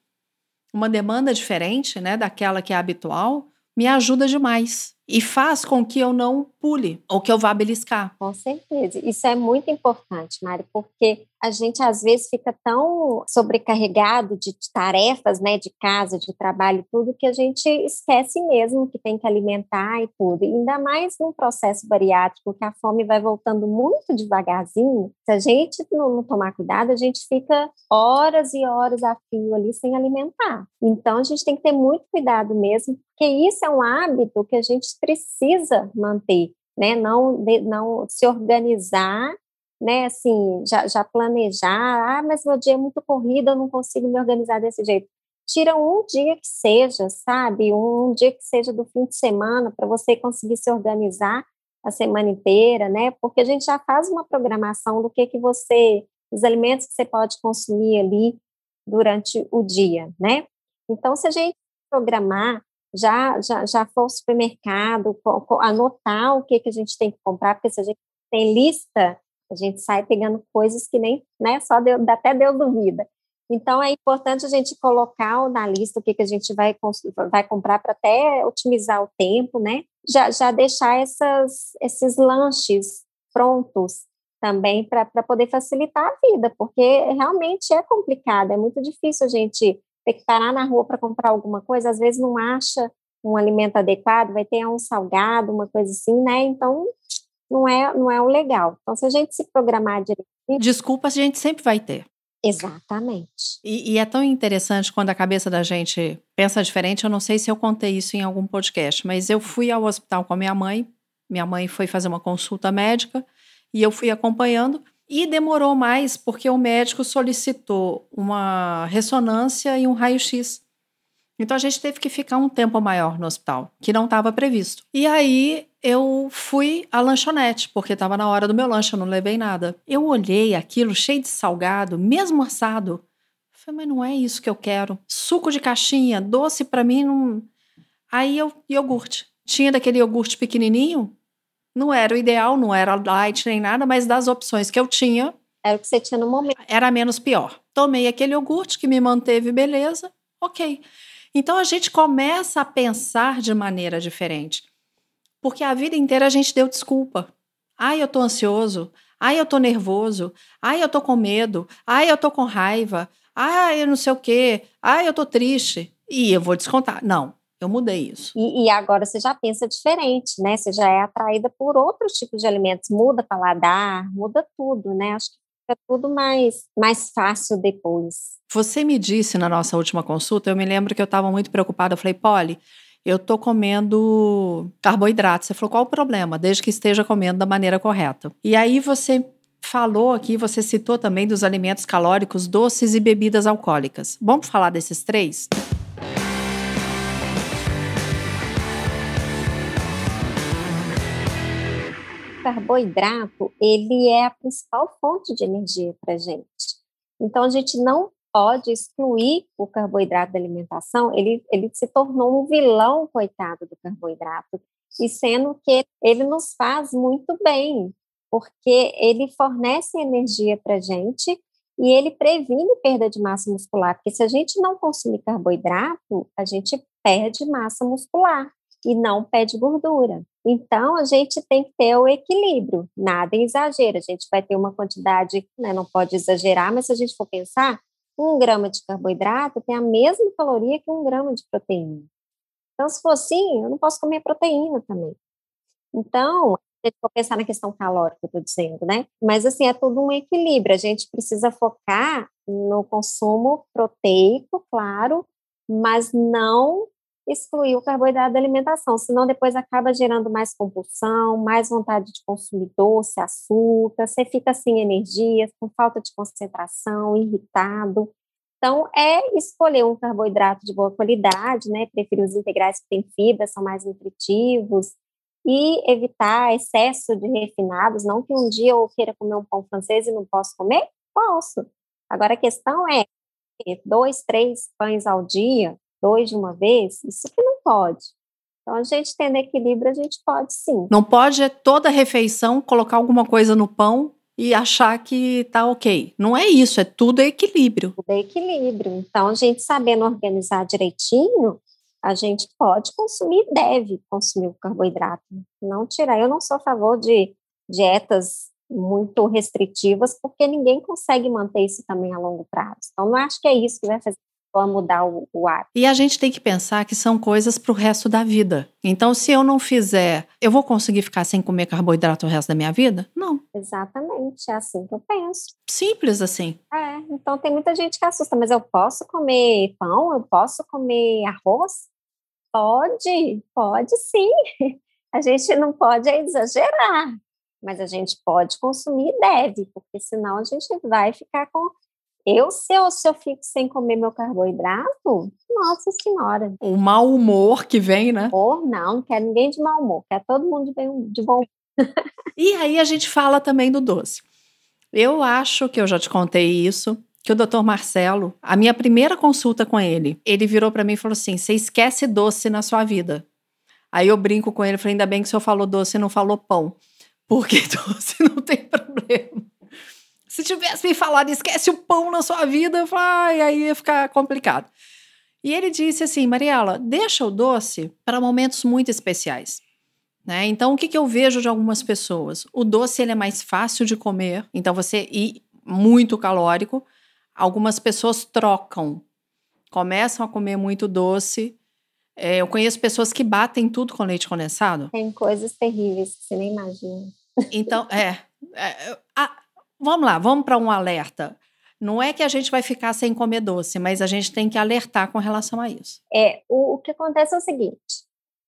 uma demanda diferente, né, daquela que é habitual, me ajuda demais e faz com que eu não pule ou que eu vá beliscar. Com certeza. Isso é muito importante, Mari, porque a gente às vezes fica tão sobrecarregado de, tarefas, né, de casa, de trabalho, tudo que a gente esquece mesmo que tem que alimentar e tudo. E ainda mais num processo bariátrico que a fome vai voltando muito devagarzinho. Se a gente não, tomar cuidado, a gente fica horas e horas a fio ali sem alimentar. Então a gente tem que ter muito cuidado mesmo, porque isso é um hábito que a gente precisa manter, né? Não, de, não se organizar né, assim, já, já planejar, ah, mas meu dia é muito corrido, eu não consigo me organizar desse jeito. Tira um dia que seja, sabe? Um dia que seja do fim de semana para você conseguir se organizar a semana inteira, né? Porque a gente já faz uma programação do que que você, os alimentos que você pode consumir ali durante o dia, né? Então, se a gente programar, já já, já for ao supermercado, anotar o que que a gente tem que comprar, porque se a gente tem lista a gente sai pegando coisas que nem, né, só até Deus duvida. Então, é importante a gente colocar na lista o que, que a gente vai, vai comprar para até otimizar o tempo, né? Já, já deixar essas, esses lanches prontos também para poder facilitar a vida, porque realmente é complicado, é muito difícil a gente ter que parar na rua para comprar alguma coisa, às vezes não acha um alimento adequado, vai ter um salgado, uma coisa assim, né? Então, não é, não é o legal. Então, se a gente se programar direitinho. Desculpas a gente sempre vai ter. Exatamente. E, e, é tão interessante quando a cabeça da gente pensa diferente. Eu não sei se eu contei isso em algum podcast, mas eu fui ao hospital com a minha mãe. Minha mãe foi fazer uma consulta médica e eu fui acompanhando. E demorou mais porque o médico solicitou uma ressonância e um raio-x. Então a gente teve que ficar um tempo maior no hospital, que não estava previsto. E aí eu fui à lanchonete, porque estava na hora do meu lanche, eu não levei nada. Eu olhei aquilo cheio de salgado, mesmo assado. Falei, mas não é isso que eu quero. Suco de caixinha, doce para mim não. Aí eu, iogurte. Tinha daquele iogurte pequenininho, não era o ideal, não era light nem nada, mas das opções que eu tinha. Era o que você tinha no momento. Era menos pior. Tomei aquele iogurte que me manteve beleza, ok. Então a gente começa a pensar de maneira diferente. Porque a vida inteira a gente deu desculpa. Ai, eu tô ansioso. Ai, eu tô nervoso. Ai, eu tô com medo. Ai, eu tô com raiva. Ai, eu não sei o quê. Ai, eu tô triste. E eu vou descontar. Não, eu mudei isso. E, e, agora você já pensa diferente, né? Você já é atraída por outros tipos de alimentos. Muda paladar, muda tudo, né? Acho que fica tudo mais, mais fácil depois. Você me disse na nossa última consulta, eu me lembro que eu estava muito preocupada. Eu falei, Polly, eu tô comendo carboidrato. Você falou, qual o problema? Desde que esteja comendo da maneira correta. E aí você falou aqui, você citou também dos alimentos calóricos, doces e bebidas alcoólicas. Vamos falar desses três? O carboidrato, ele é a principal fonte de energia para gente. Então, a gente não pode excluir o carboidrato da alimentação, ele, ele se tornou um vilão, coitado do carboidrato, e sendo que ele nos faz muito bem, porque ele fornece energia para a gente e ele previne perda de massa muscular, porque se a gente não consumir carboidrato, a gente perde massa muscular e não perde gordura. Então, a gente tem que ter o equilíbrio, nada em exagero. A gente vai ter uma quantidade, né, não pode exagerar, mas se a gente for pensar, um grama de carboidrato tem a mesma caloria que um grama de proteína. Então, se for assim, eu não posso comer proteína também. Então, a gente for pensar na questão calórica, estou dizendo, né? Mas, assim, é tudo um equilíbrio. A gente precisa focar no consumo proteico, claro, mas não excluir o carboidrato da alimentação, senão depois acaba gerando mais compulsão, mais vontade de consumir doce, açúcar, você fica sem energia, com falta de concentração, irritado. Então, é escolher um carboidrato de boa qualidade, né? Preferir os integrais que têm fibra, são mais nutritivos, e evitar excesso de refinados. Não que um dia eu queira comer um pão francês e não posso comer? Posso. Agora a questão é dois, três pães ao dia, dois de uma vez, isso que não pode. Então, a gente tendo equilíbrio, a gente pode sim. Não pode toda refeição colocar alguma coisa no pão e achar que tá ok. Não é isso, é tudo equilíbrio. Tudo é equilíbrio. Então, a gente sabendo organizar direitinho, a gente pode consumir, deve consumir o carboidrato. Não tirar. Eu não sou a favor de dietas muito restritivas, porque ninguém consegue manter isso também a longo prazo. Então, não acho que é isso que vai fazer a mudar o, o hábito. E a gente tem que pensar que são coisas para o resto da vida. Então, se eu não fizer, eu vou conseguir ficar sem comer carboidrato o resto da minha vida? Não. Exatamente, é assim que eu penso. Simples assim. É, então tem muita gente que assusta, mas eu posso comer pão? Eu posso comer arroz? Pode, pode sim. A gente não pode exagerar, mas a gente pode consumir e deve, porque senão a gente vai ficar com eu, se eu, se eu fico sem comer meu carboidrato, nossa senhora. O mau humor que vem, né? Humor, não, não quer ninguém de mau humor, quer todo mundo de, de bom E aí a gente fala também do doce. Eu acho que eu já te contei isso, que o doutor Marcelo, a minha primeira consulta com ele, ele virou para mim e falou assim: você esquece doce na sua vida. Aí eu brinco com ele, falei: ainda bem que o senhor falou doce e não falou pão, porque doce não tem problema. Se tivesse me falado, esquece o pão na sua vida, vai, aí ia ficar complicado. E ele disse assim, Mariela, deixa o doce para momentos muito especiais. Né? Então, o que, que eu vejo de algumas pessoas? O doce ele é mais fácil de comer, então você e muito calórico. Algumas pessoas trocam, começam a comer muito doce. É, eu conheço pessoas que batem tudo com leite condensado. Tem coisas terríveis que você nem imagina. Então, é. é a, Vamos lá, vamos para um alerta. Não é que a gente vai ficar sem comer doce, mas a gente tem que alertar com relação a isso. É, o, o que acontece é o seguinte: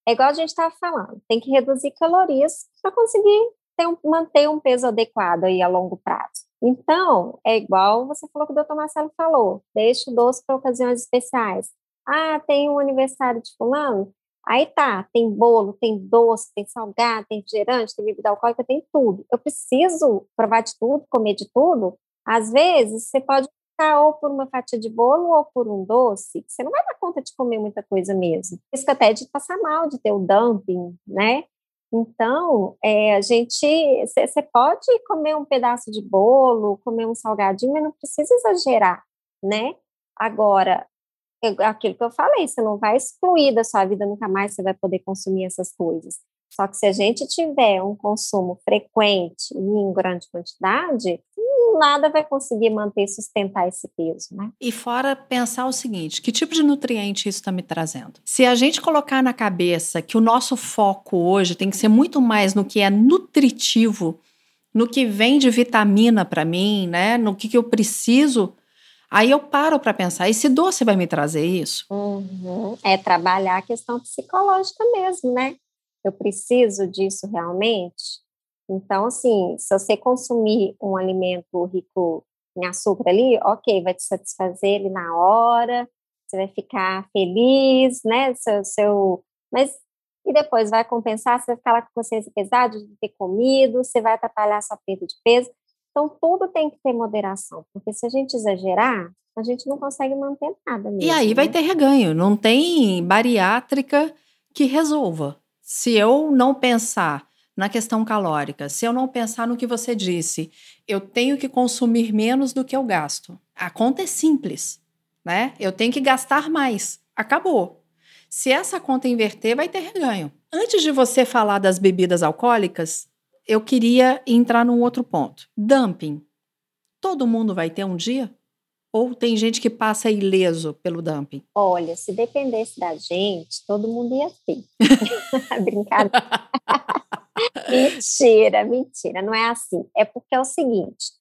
é igual a gente estava falando, tem que reduzir calorias para conseguir um, manter um peso adequado aí a longo prazo. Então, é igual você falou que o doutor Marcelo falou: deixa o doce para ocasiões especiais. Ah, tem um aniversário de fulano? Aí tá, tem bolo, tem doce, tem salgado, tem refrigerante, tem bebida alcoólica, tem tudo. Eu preciso provar de tudo, comer de tudo. Às vezes, você pode ficar ou por uma fatia de bolo ou por um doce, você não vai dar conta de comer muita coisa mesmo. Isso até de passar mal, de ter o dumping, né? Então, é, a gente, você pode comer um pedaço de bolo, comer um salgadinho, mas não precisa exagerar, né? Agora, aquilo que eu falei, você não vai excluir da sua vida, nunca mais você vai poder consumir essas coisas. Só que se a gente tiver um consumo frequente e em grande quantidade, nada vai conseguir manter sustentar esse peso, né? E fora pensar o seguinte, que tipo de nutriente isso está me trazendo? Se a gente colocar na cabeça que o nosso foco hoje tem que ser muito mais no que é nutritivo, no que vem de vitamina para mim, né? No que, que eu preciso Aí eu paro para pensar, esse doce vai me trazer isso? Uhum. É trabalhar a questão psicológica mesmo, né? Eu preciso disso realmente? Então, assim, se você consumir um alimento rico em açúcar ali, ok, vai te satisfazer ele na hora, você vai ficar feliz, né? Seu, seu... Mas e depois vai compensar, você vai ficar lá com consciência pesada de ter comido, você vai atrapalhar sua perda de peso. Então, tudo tem que ter moderação, porque se a gente exagerar, a gente não consegue manter nada mesmo. E aí né? vai ter reganho, não tem bariátrica que resolva. Se eu não pensar na questão calórica, se eu não pensar no que você disse, eu tenho que consumir menos do que eu gasto. A conta é simples, né? Eu tenho que gastar mais. Acabou. Se essa conta inverter, vai ter reganho. Antes de você falar das bebidas alcoólicas, eu queria entrar num outro ponto. Dumping. Todo mundo vai ter um dia? Ou tem gente que passa ileso pelo dumping? Olha, se dependesse da gente, todo mundo ia ter. Brincadeira. mentira, mentira, não é assim. É porque é o seguinte: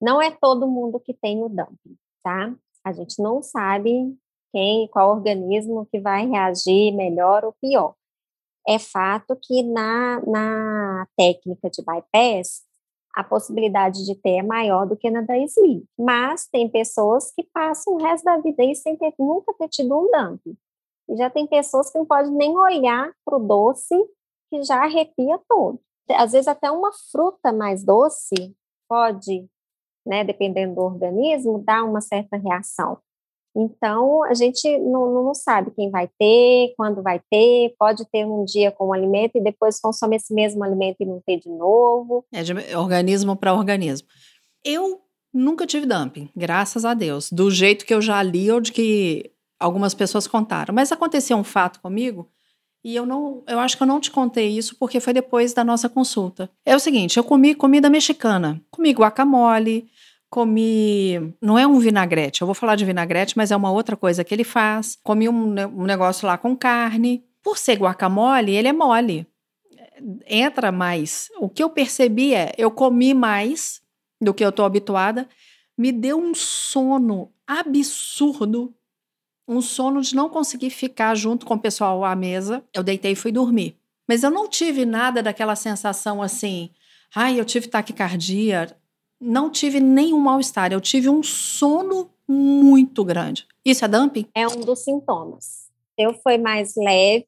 não é todo mundo que tem o dumping, tá? A gente não sabe quem, qual organismo que vai reagir melhor ou pior é fato que na, na técnica de bypass, a possibilidade de ter é maior do que na da sleeve. Mas tem pessoas que passam o resto da vida aí sem ter, nunca ter tido um dumping. E já tem pessoas que não podem nem olhar para o doce, que já arrepia todo. Às vezes até uma fruta mais doce pode, né, dependendo do organismo, dar uma certa reação. Então, a gente não, não, sabe quem vai ter, quando vai ter, pode ter um dia com o alimento e depois consome esse mesmo alimento e não ter de novo. É de organismo para organismo. Eu nunca tive dumping, graças a Deus, do jeito que eu já li ou de que algumas pessoas contaram. Mas aconteceu um fato comigo e eu não, eu acho que eu não te contei isso porque foi depois da nossa consulta. É o seguinte, eu comi comida mexicana, comi guacamole, comi, não é um vinagrete, eu vou falar de vinagrete, mas é uma outra coisa que ele faz. Comi um, um negócio lá com carne. Por ser guacamole, ele é mole. Entra mais. O que eu percebi é, eu comi mais do que eu tô habituada, me deu um sono absurdo um sono de não conseguir ficar junto com o pessoal à mesa. Eu deitei e fui dormir. Mas eu não tive nada daquela sensação assim, ai, eu tive taquicardia. Não tive nenhum mal-estar. Eu tive um sono muito grande. Isso é dumping? É um dos sintomas. Eu foi mais leve,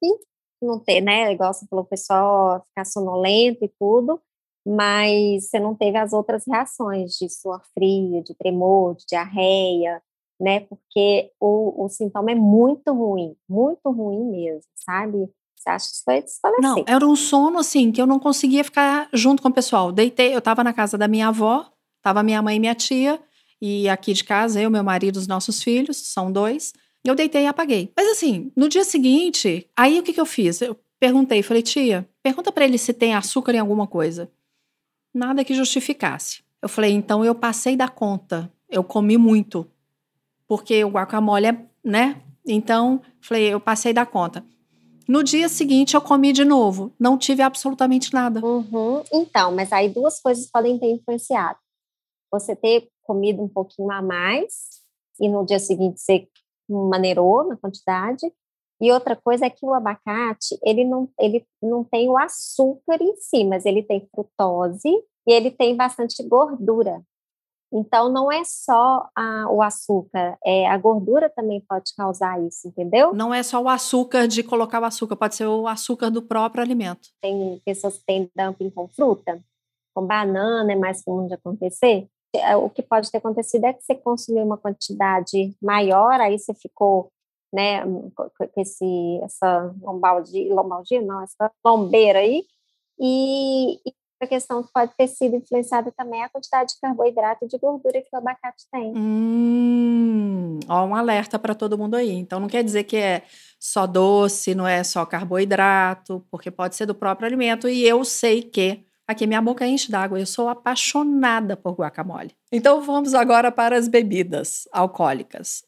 não ter, né? Igual você falou, o pessoal ficar sonolento e tudo, mas você não teve as outras reações de suor frio, de tremor, de diarreia, né? Porque o, o sintoma é muito ruim, muito ruim mesmo, sabe? Você acha que vai desfalecer? Não, era um sono assim que eu não conseguia ficar junto com o pessoal. Deitei, eu estava na casa da minha avó, tava minha mãe e minha tia, e aqui de casa eu, meu marido, os nossos filhos, são dois. Eu deitei e apaguei. Mas assim, no dia seguinte, aí o que, que eu fiz? Eu perguntei, falei, tia, pergunta para ele se tem açúcar em alguma coisa. Nada que justificasse. Eu falei, então eu passei da conta. Eu comi muito porque o guacamole é, né? Então, falei, eu passei da conta. No dia seguinte, eu comi de novo. Não tive absolutamente nada. Uhum. Então, mas aí duas coisas podem ter influenciado. Você ter comido um pouquinho a mais e no dia seguinte você maneirou na quantidade. E outra coisa é que o abacate, ele não, ele não tem o açúcar em si, mas ele tem frutose e ele tem bastante gordura. Então, não é só a, o açúcar, é, a gordura também pode causar isso, entendeu? Não é só o açúcar de colocar o açúcar, pode ser o açúcar do próprio alimento. Tem pessoas que têm dumping com fruta, com banana, é mais comum de acontecer. É, o que pode ter acontecido é que você consumiu uma quantidade maior, aí você ficou né, com esse, essa lombalgia, lombalgia não, essa lombeira aí, e, e a questão que pode ter sido influenciada também é a quantidade de carboidrato e de gordura que o abacate tem. Hum, ó, um alerta para todo mundo aí. Então não quer dizer que é só doce, não é só carboidrato, porque pode ser do próprio alimento. E eu sei que aqui minha boca enche d'água. Eu sou apaixonada por guacamole. Então vamos agora para as bebidas alcoólicas.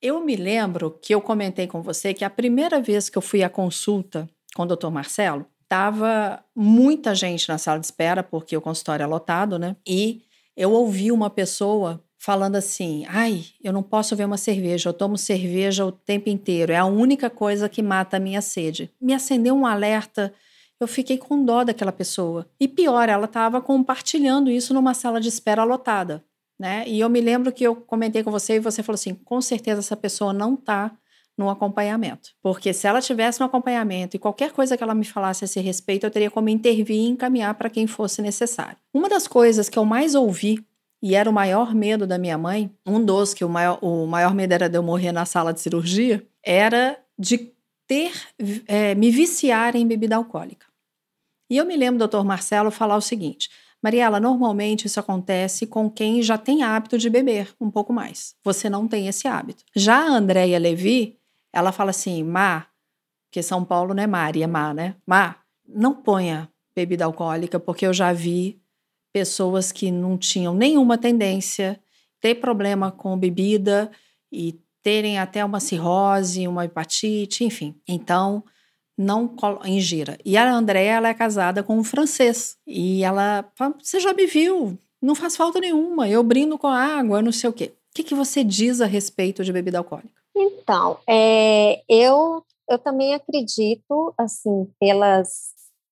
Eu me lembro que eu comentei com você que a primeira vez que eu fui à consulta com o Dr. Marcelo, Tava muita gente na sala de espera, porque o consultório é lotado, né? E eu ouvi uma pessoa falando assim: ai, eu não posso ver uma cerveja, eu tomo cerveja o tempo inteiro, é a única coisa que mata a minha sede. Me acendeu um alerta, eu fiquei com dó daquela pessoa. E pior, ela estava compartilhando isso numa sala de espera lotada. Né? E eu me lembro que eu comentei com você e você falou assim: com certeza essa pessoa não está no acompanhamento. Porque se ela tivesse no acompanhamento e qualquer coisa que ela me falasse a esse respeito, eu teria como intervir e encaminhar para quem fosse necessário. Uma das coisas que eu mais ouvi e era o maior medo da minha mãe, um dos que o maior, o maior medo era de eu morrer na sala de cirurgia, era de ter é, me viciar em bebida alcoólica. E eu me lembro do doutor Marcelo falar o seguinte: Mariela, normalmente isso acontece com quem já tem hábito de beber um pouco mais. Você não tem esse hábito. Já a Andréia Levi, ela fala assim, Má, porque São Paulo não é Mari, é Má, né? Má, não ponha bebida alcoólica, porque eu já vi pessoas que não tinham nenhuma tendência, ter problema com bebida e terem até uma cirrose, uma hepatite, enfim. Então, não ingira. E a Andréa, ela é casada com um francês. E ela você já me viu, não faz falta nenhuma, eu brindo com água, não sei o quê. O que, que você diz a respeito de bebida alcoólica? Então, é, eu, eu também acredito, assim, pelas,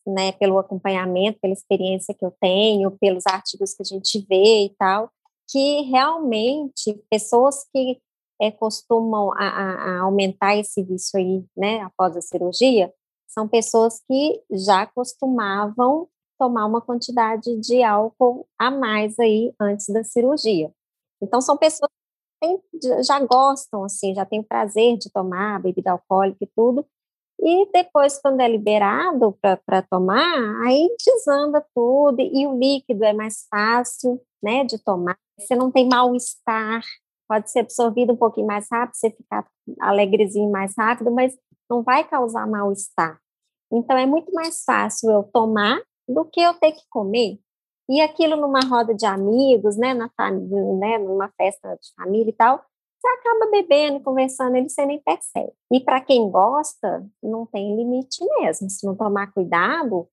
né, pelo acompanhamento, pela experiência que eu tenho, pelos artigos que a gente vê e tal, que realmente pessoas que é, costumam a, a, aumentar esse vício aí, né, após a cirurgia, são pessoas que já costumavam tomar uma quantidade de álcool a mais aí antes da cirurgia. Então, são pessoas tem, já gostam, assim, já tem prazer de tomar bebida alcoólica e tudo. E depois, quando é liberado para tomar, aí desanda tudo, e o líquido é mais fácil, né, de tomar. Você não tem mal-estar, pode ser absorvido um pouquinho mais rápido, você ficar alegrezinho mais rápido, mas não vai causar mal-estar. Então, é muito mais fácil eu tomar do que eu ter que comer. E aquilo numa roda de amigos, né, na família, né, numa festa de família e tal, você acaba bebendo, conversando, ele você nem percebe. E para quem gosta, não tem limite mesmo. Se não tomar cuidado,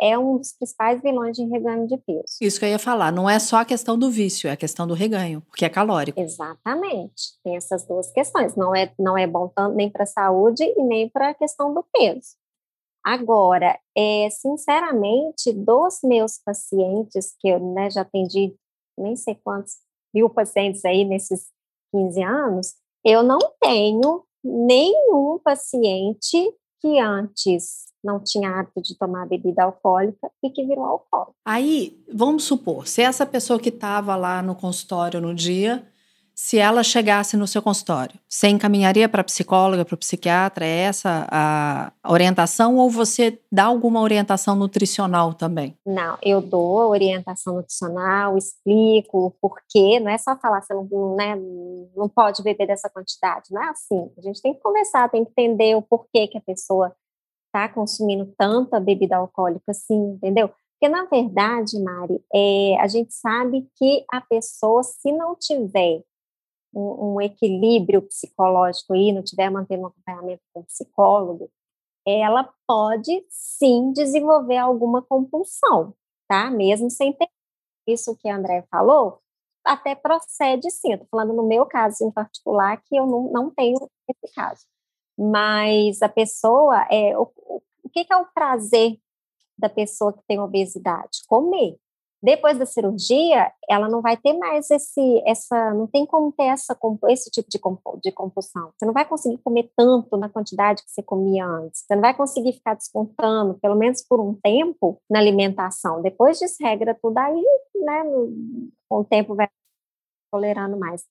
é um dos principais vilões de reganho de peso. Isso que eu ia falar, não é só a questão do vício, é a questão do reganho, porque é calórico. Exatamente. Tem essas duas questões. Não é, não é bom tanto nem para a saúde e nem para a questão do peso. Agora, é, sinceramente, dos meus pacientes, que eu né, já atendi nem sei quantos mil pacientes aí nesses 15 anos, eu não tenho nenhum paciente que antes não tinha hábito de tomar bebida alcoólica e que virou alcoólico. Aí, vamos supor, se essa pessoa que estava lá no consultório no dia se ela chegasse no seu consultório? Você encaminharia para psicóloga, para o psiquiatra? É essa a orientação ou você dá alguma orientação nutricional também? Não, eu dou orientação nutricional, explico o porquê, não é só falar você não, né, não pode beber dessa quantidade, não é assim. A gente tem que conversar, tem que entender o porquê que a pessoa está consumindo tanta bebida alcoólica assim, entendeu? Porque, na verdade, Mari, é, a gente sabe que a pessoa, se não tiver um, um equilíbrio psicológico aí, não tiver mantendo um acompanhamento com psicólogo, ela pode sim desenvolver alguma compulsão, tá? Mesmo sem ter isso que a André falou, até procede sim. Estou falando no meu caso em particular, que eu não, não tenho esse caso. Mas a pessoa, é, o, o que, que é o prazer da pessoa que tem obesidade? Comer. Depois da cirurgia, ela não vai ter mais esse, essa, não tem como ter essa, esse tipo de, compulsão. Você não vai conseguir comer tanto na quantidade que você comia antes. Você não vai conseguir ficar descontando, pelo menos por um tempo, na alimentação. Depois desregra tudo aí, né, com o tempo vai tolerando mais.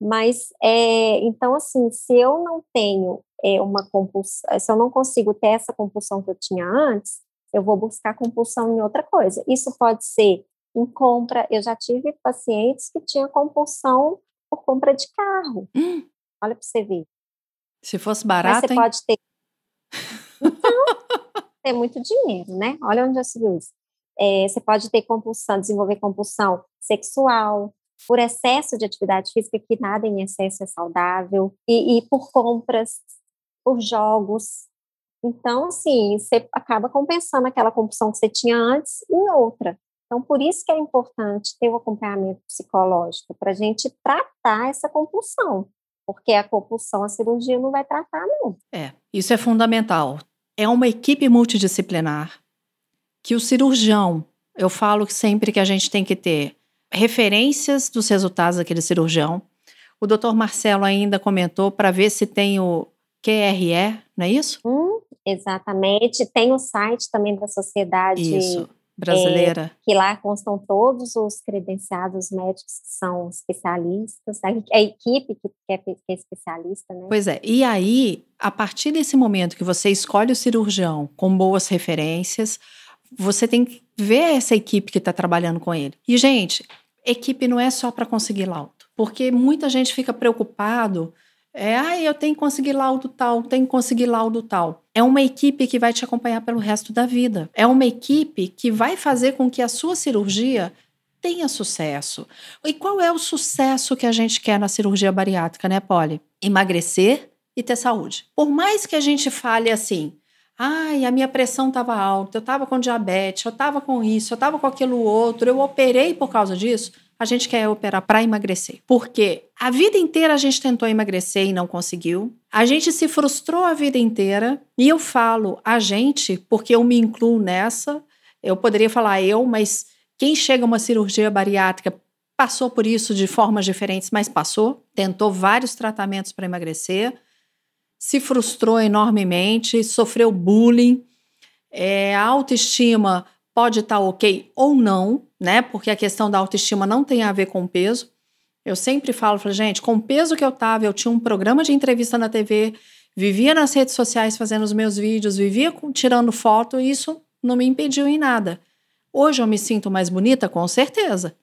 Mas, é, então, assim, se eu não tenho é, uma compulsão, se eu não consigo ter essa compulsão que eu tinha antes, eu vou buscar compulsão em outra coisa. Isso pode ser em compra. Eu já tive pacientes que tinham compulsão por compra de carro. Hum. Olha para você ver. Se fosse barato, Mas você hein? pode ter. Então, é muito dinheiro, né? Olha onde já se viu isso. É, você pode ter compulsão, desenvolver compulsão sexual, por excesso de atividade física, que nada em excesso é saudável, e, e por compras, por jogos. Então, assim, você acaba compensando aquela compulsão que você tinha antes em outra. Então, por isso que é importante ter o acompanhamento psicológico, para a gente tratar essa compulsão, porque a compulsão, a cirurgia não vai tratar, não. É, isso é fundamental. É uma equipe multidisciplinar que o cirurgião, eu falo sempre que a gente tem que ter referências dos resultados daquele cirurgião. O doutor Marcelo ainda comentou para ver se tem o QRE, não é isso? Hum, exatamente. Tem o site também da Sociedade isso brasileira. É, que lá constam todos os credenciados médicos que são especialistas, a, a equipe que é, que é especialista, né? Pois é, e aí, a partir desse momento que você escolhe o cirurgião com boas referências, você tem que ver essa equipe que está trabalhando com ele. E, gente, equipe não é só para conseguir laudo, porque muita gente fica preocupado é, ah, eu tenho que conseguir laudo tal, tenho que conseguir laudo tal. É uma equipe que vai te acompanhar pelo resto da vida. É uma equipe que vai fazer com que a sua cirurgia tenha sucesso. E qual é o sucesso que a gente quer na cirurgia bariátrica, né, Polly? Emagrecer e ter saúde. Por mais que a gente fale assim, ai, a minha pressão estava alta, eu estava com diabetes, eu estava com isso, eu estava com aquilo outro, eu operei por causa disso a gente quer operar para emagrecer. Porque a vida inteira a gente tentou emagrecer e não conseguiu. A gente se frustrou a vida inteira. E eu falo a gente porque eu me incluo nessa. Eu poderia falar eu, mas quem chega a uma cirurgia bariátrica passou por isso de formas diferentes, mas passou. Tentou vários tratamentos para emagrecer. Se frustrou enormemente, sofreu bullying. É, a autoestima pode estar tá ok ou não, né? Porque a questão da autoestima não tem a ver com peso. Eu sempre falo, falo, gente, com o peso que eu tava, eu tinha um programa de entrevista na TV, vivia nas redes sociais fazendo os meus vídeos, vivia tirando foto, e isso não me impediu em nada. Hoje eu me sinto mais bonita? Com certeza.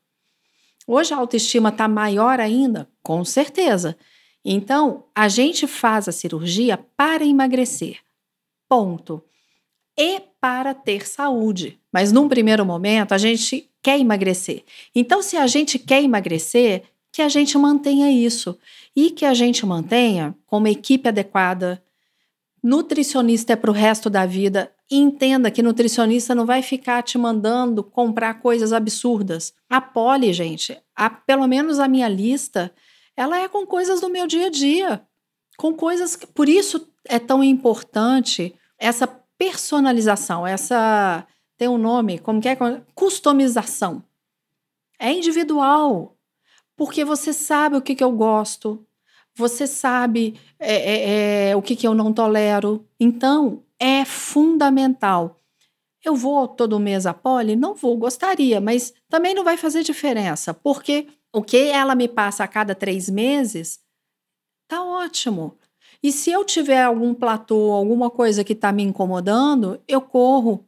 Hoje a autoestima está maior ainda? Com certeza. Então, a gente faz a cirurgia para emagrecer. Ponto. E para ter saúde. Mas num primeiro momento, a gente quer emagrecer. Então, se a gente quer emagrecer, que a gente mantenha isso. E que a gente mantenha com uma equipe adequada. Nutricionista é para o resto da vida. entenda que nutricionista não vai ficar te mandando comprar coisas absurdas. A Poli, gente, a, pelo menos a minha lista, ela é com coisas do meu dia a dia. Com coisas. Por isso é tão importante essa personalização, essa tem um nome, como que é? Customização. É individual, porque você sabe o que, que eu gosto, você sabe é, é, é, o que, que eu não tolero. Então, é fundamental. Eu vou todo mês a poli? Não vou, gostaria, mas também não vai fazer diferença, porque o que ela me passa a cada três meses tá ótimo. E se eu tiver algum platô, alguma coisa que está me incomodando, eu corro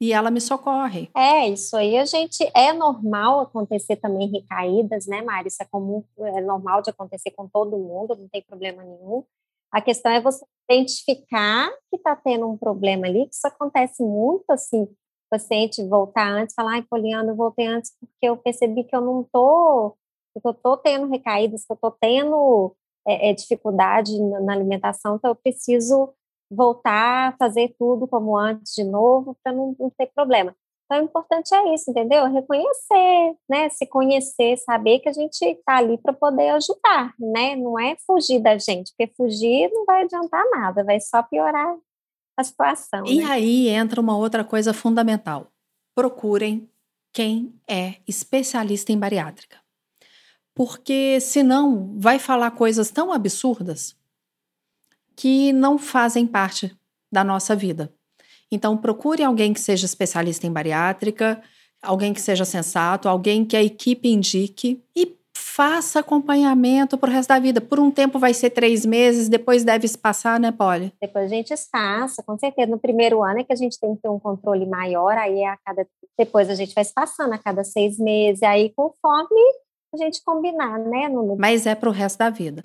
e ela me socorre. É, isso aí a gente é normal acontecer também recaídas, né, Mari? Isso é comum, é normal de acontecer com todo mundo, não tem problema nenhum. A questão é você identificar que está tendo um problema ali, que isso acontece muito assim, o paciente voltar antes, falar, ai, Poliana, eu voltei antes porque eu percebi que eu não tô, que eu tô tendo recaídas, que eu tô tendo é, é, dificuldade na alimentação, então eu preciso voltar a fazer tudo como antes de novo para não, não, ter problema. Então, o importante é isso, entendeu? Reconhecer, né? Se conhecer, saber que a gente está ali para poder ajudar, né? Não é fugir da gente, porque fugir não vai adiantar nada, vai só piorar a situação. E né? aí entra uma outra coisa fundamental. Procurem quem é especialista em bariátrica porque senão vai falar coisas tão absurdas que não fazem parte da nossa vida. Então, procure alguém que seja especialista em bariátrica, alguém que seja sensato, alguém que a equipe indique e faça acompanhamento para o resto da vida. Por um tempo vai ser três meses, depois deve se passar, né, Polly? Depois a gente passa, com certeza. No primeiro ano é que a gente tem que ter um controle maior, aí é a cada. Depois a gente vai se passando a cada seis meses, aí conforme a gente combinar, né, Nuno? Mas é para o resto da vida.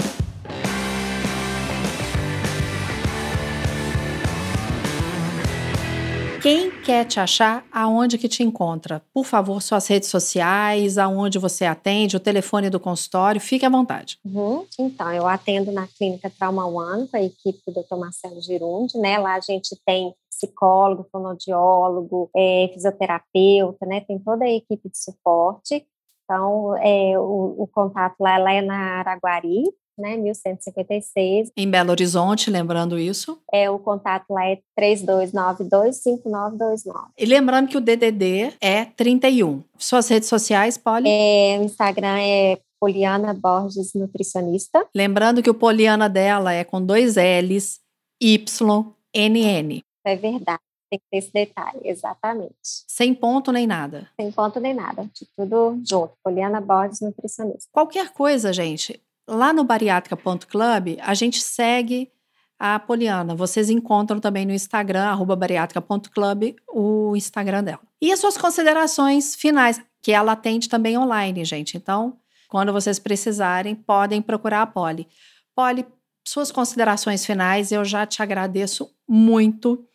Quem quer te achar, aonde que te encontra? Por favor, suas redes sociais, aonde você atende, o telefone do consultório, fique à vontade. Uhum. Então, eu atendo na clínica Trauma One com a equipe do Dr. Marcelo Girundi, né? Lá a gente tem psicólogo, fonoaudiólogo, é, fisioterapeuta, né? Tem toda a equipe de suporte. Então, é, o, o contato lá, lá é na Araguari, né, 1156. Em Belo Horizonte, lembrando isso. É, o contato lá é 3292-5929. E lembrando que o DDD é 31. Suas redes sociais, Poli? É, o Instagram é Poliana Borges Nutricionista. Lembrando que o Poliana dela é com dois L's, Y, N, N. É verdade tem que ter esse detalhe, exatamente. Sem ponto nem nada. Sem ponto nem nada, de tudo junto. Poliana Borges, nutricionista. Qualquer coisa, gente, lá no bariátrica.club, a gente segue a Poliana. Vocês encontram também no Instagram, arroba bariátrica.club, o Instagram dela. E as suas considerações finais, que ela atende também online, gente. Então, quando vocês precisarem, podem procurar a Poli. Poli, suas considerações finais, eu já te agradeço muito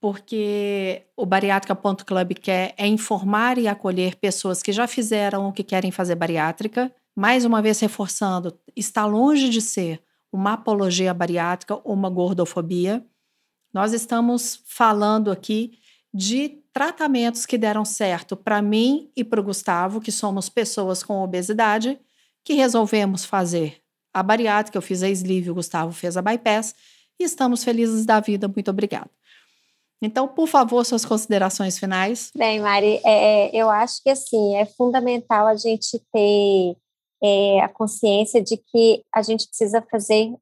porque o Bariátrica.club quer é informar e acolher pessoas que já fizeram ou que querem fazer bariátrica. Mais uma vez reforçando, está longe de ser uma apologia bariátrica ou uma gordofobia. Nós estamos falando aqui de tratamentos que deram certo para mim e para o Gustavo, que somos pessoas com obesidade, que resolvemos fazer a bariátrica. Eu fiz a sleeve, o Gustavo fez a bypass e estamos felizes da vida. Muito obrigada. Então, por favor, suas considerações finais. Bem, Mari, é, eu acho que assim é fundamental a gente ter é, a consciência de que a gente precisa fazer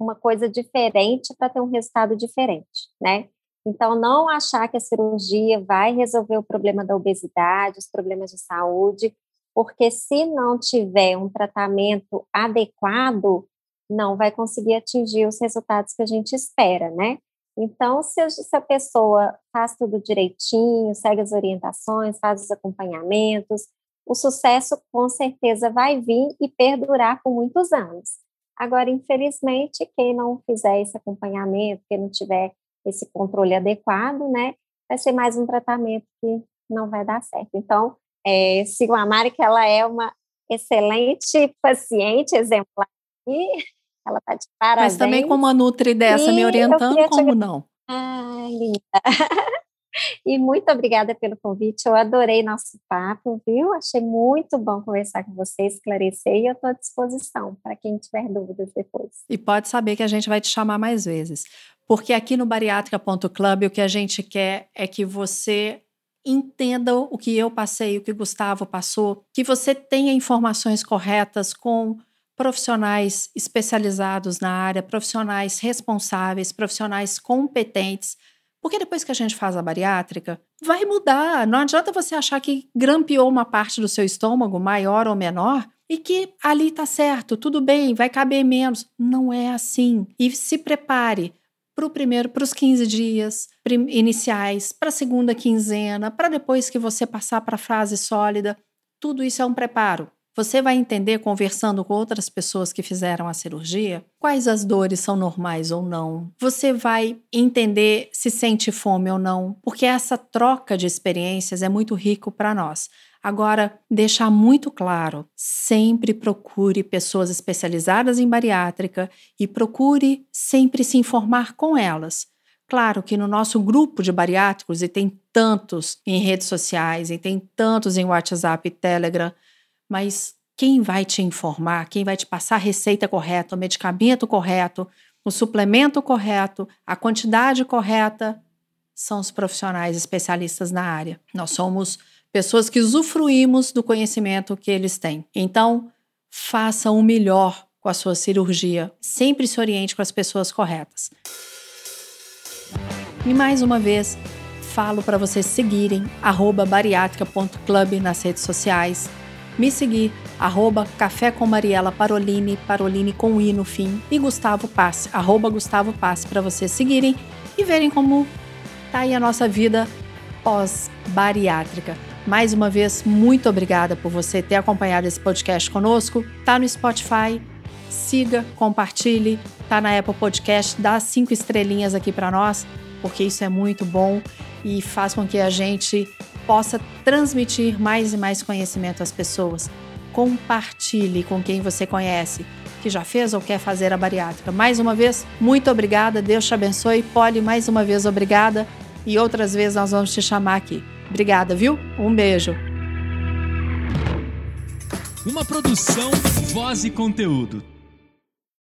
uma coisa diferente para ter um resultado diferente, né? Então, não achar que a cirurgia vai resolver o problema da obesidade, os problemas de saúde, porque se não tiver um tratamento adequado, não vai conseguir atingir os resultados que a gente espera, né? Então, se a, pessoa faz tudo direitinho, segue as orientações, faz os acompanhamentos, o sucesso com certeza vai vir e perdurar por muitos anos. Agora, infelizmente, quem não fizer esse acompanhamento, quem não tiver esse controle adequado, né, vai ser mais um tratamento que não vai dar certo. Então, é, sigo a Mari, que ela é uma excelente paciente, exemplar, e ela está de parabéns. Mas também como a Nutri dessa, e me orientando, como te... não? Ai, linda. E muito obrigada pelo convite. Eu adorei nosso papo, viu? Achei muito bom conversar com você, esclarecer e eu estou à disposição para quem tiver dúvidas depois. E pode saber que a gente vai te chamar mais vezes. Porque aqui no bariátrica.club o que a gente quer é que você entenda o que eu passei, o que o Gustavo passou, que você tenha informações corretas com profissionais especializados na área, profissionais responsáveis, profissionais competentes porque depois que a gente faz a bariátrica, vai mudar. Não adianta você achar que grampeou uma parte do seu estômago, maior ou menor, e que ali tá certo, tudo bem, vai caber menos. Não é assim. E se prepare para o primeiro, para os 15 dias iniciais, para a segunda quinzena, para depois que você passar para a fase sólida. Tudo isso é um preparo. Você vai entender, conversando com outras pessoas que fizeram a cirurgia, quais as dores são normais ou não. Você vai entender se sente fome ou não, porque essa troca de experiências é muito rico para nós. Agora, deixar muito claro: sempre procure pessoas especializadas em bariátrica e procure sempre se informar com elas. Claro que no nosso grupo de bariátricos, e tem tantos em redes sociais, e tem tantos em WhatsApp e Telegram, mas quem vai te informar, quem vai te passar a receita correta, o medicamento correto, o suplemento correto, a quantidade correta, são os profissionais especialistas na área. Nós somos pessoas que usufruímos do conhecimento que eles têm. Então, faça o melhor com a sua cirurgia. Sempre se oriente com as pessoas corretas. E mais uma vez, falo para vocês seguirem bariátrica.club nas redes sociais me seguir, arroba Café com Mariela com I no fim, e Gustavo Passe, arroba Gustavo Passe, para vocês seguirem e verem como tá aí a nossa vida pós-bariátrica. Mais uma vez, muito obrigada por você ter acompanhado esse podcast conosco. Tá no Spotify, siga, compartilhe, tá na Apple Podcast, dá cinco estrelinhas aqui para nós, porque isso é muito bom e faz com que a gente possa transmitir mais e mais conhecimento às pessoas. Compartilhe com quem você conhece, que já fez ou quer fazer a bariátrica. Mais uma vez, muito obrigada, Deus te abençoe. Poli, mais uma vez, obrigada. E outras vezes nós vamos te chamar aqui. Obrigada, viu? Um beijo. Uma produção, voz e conteúdo.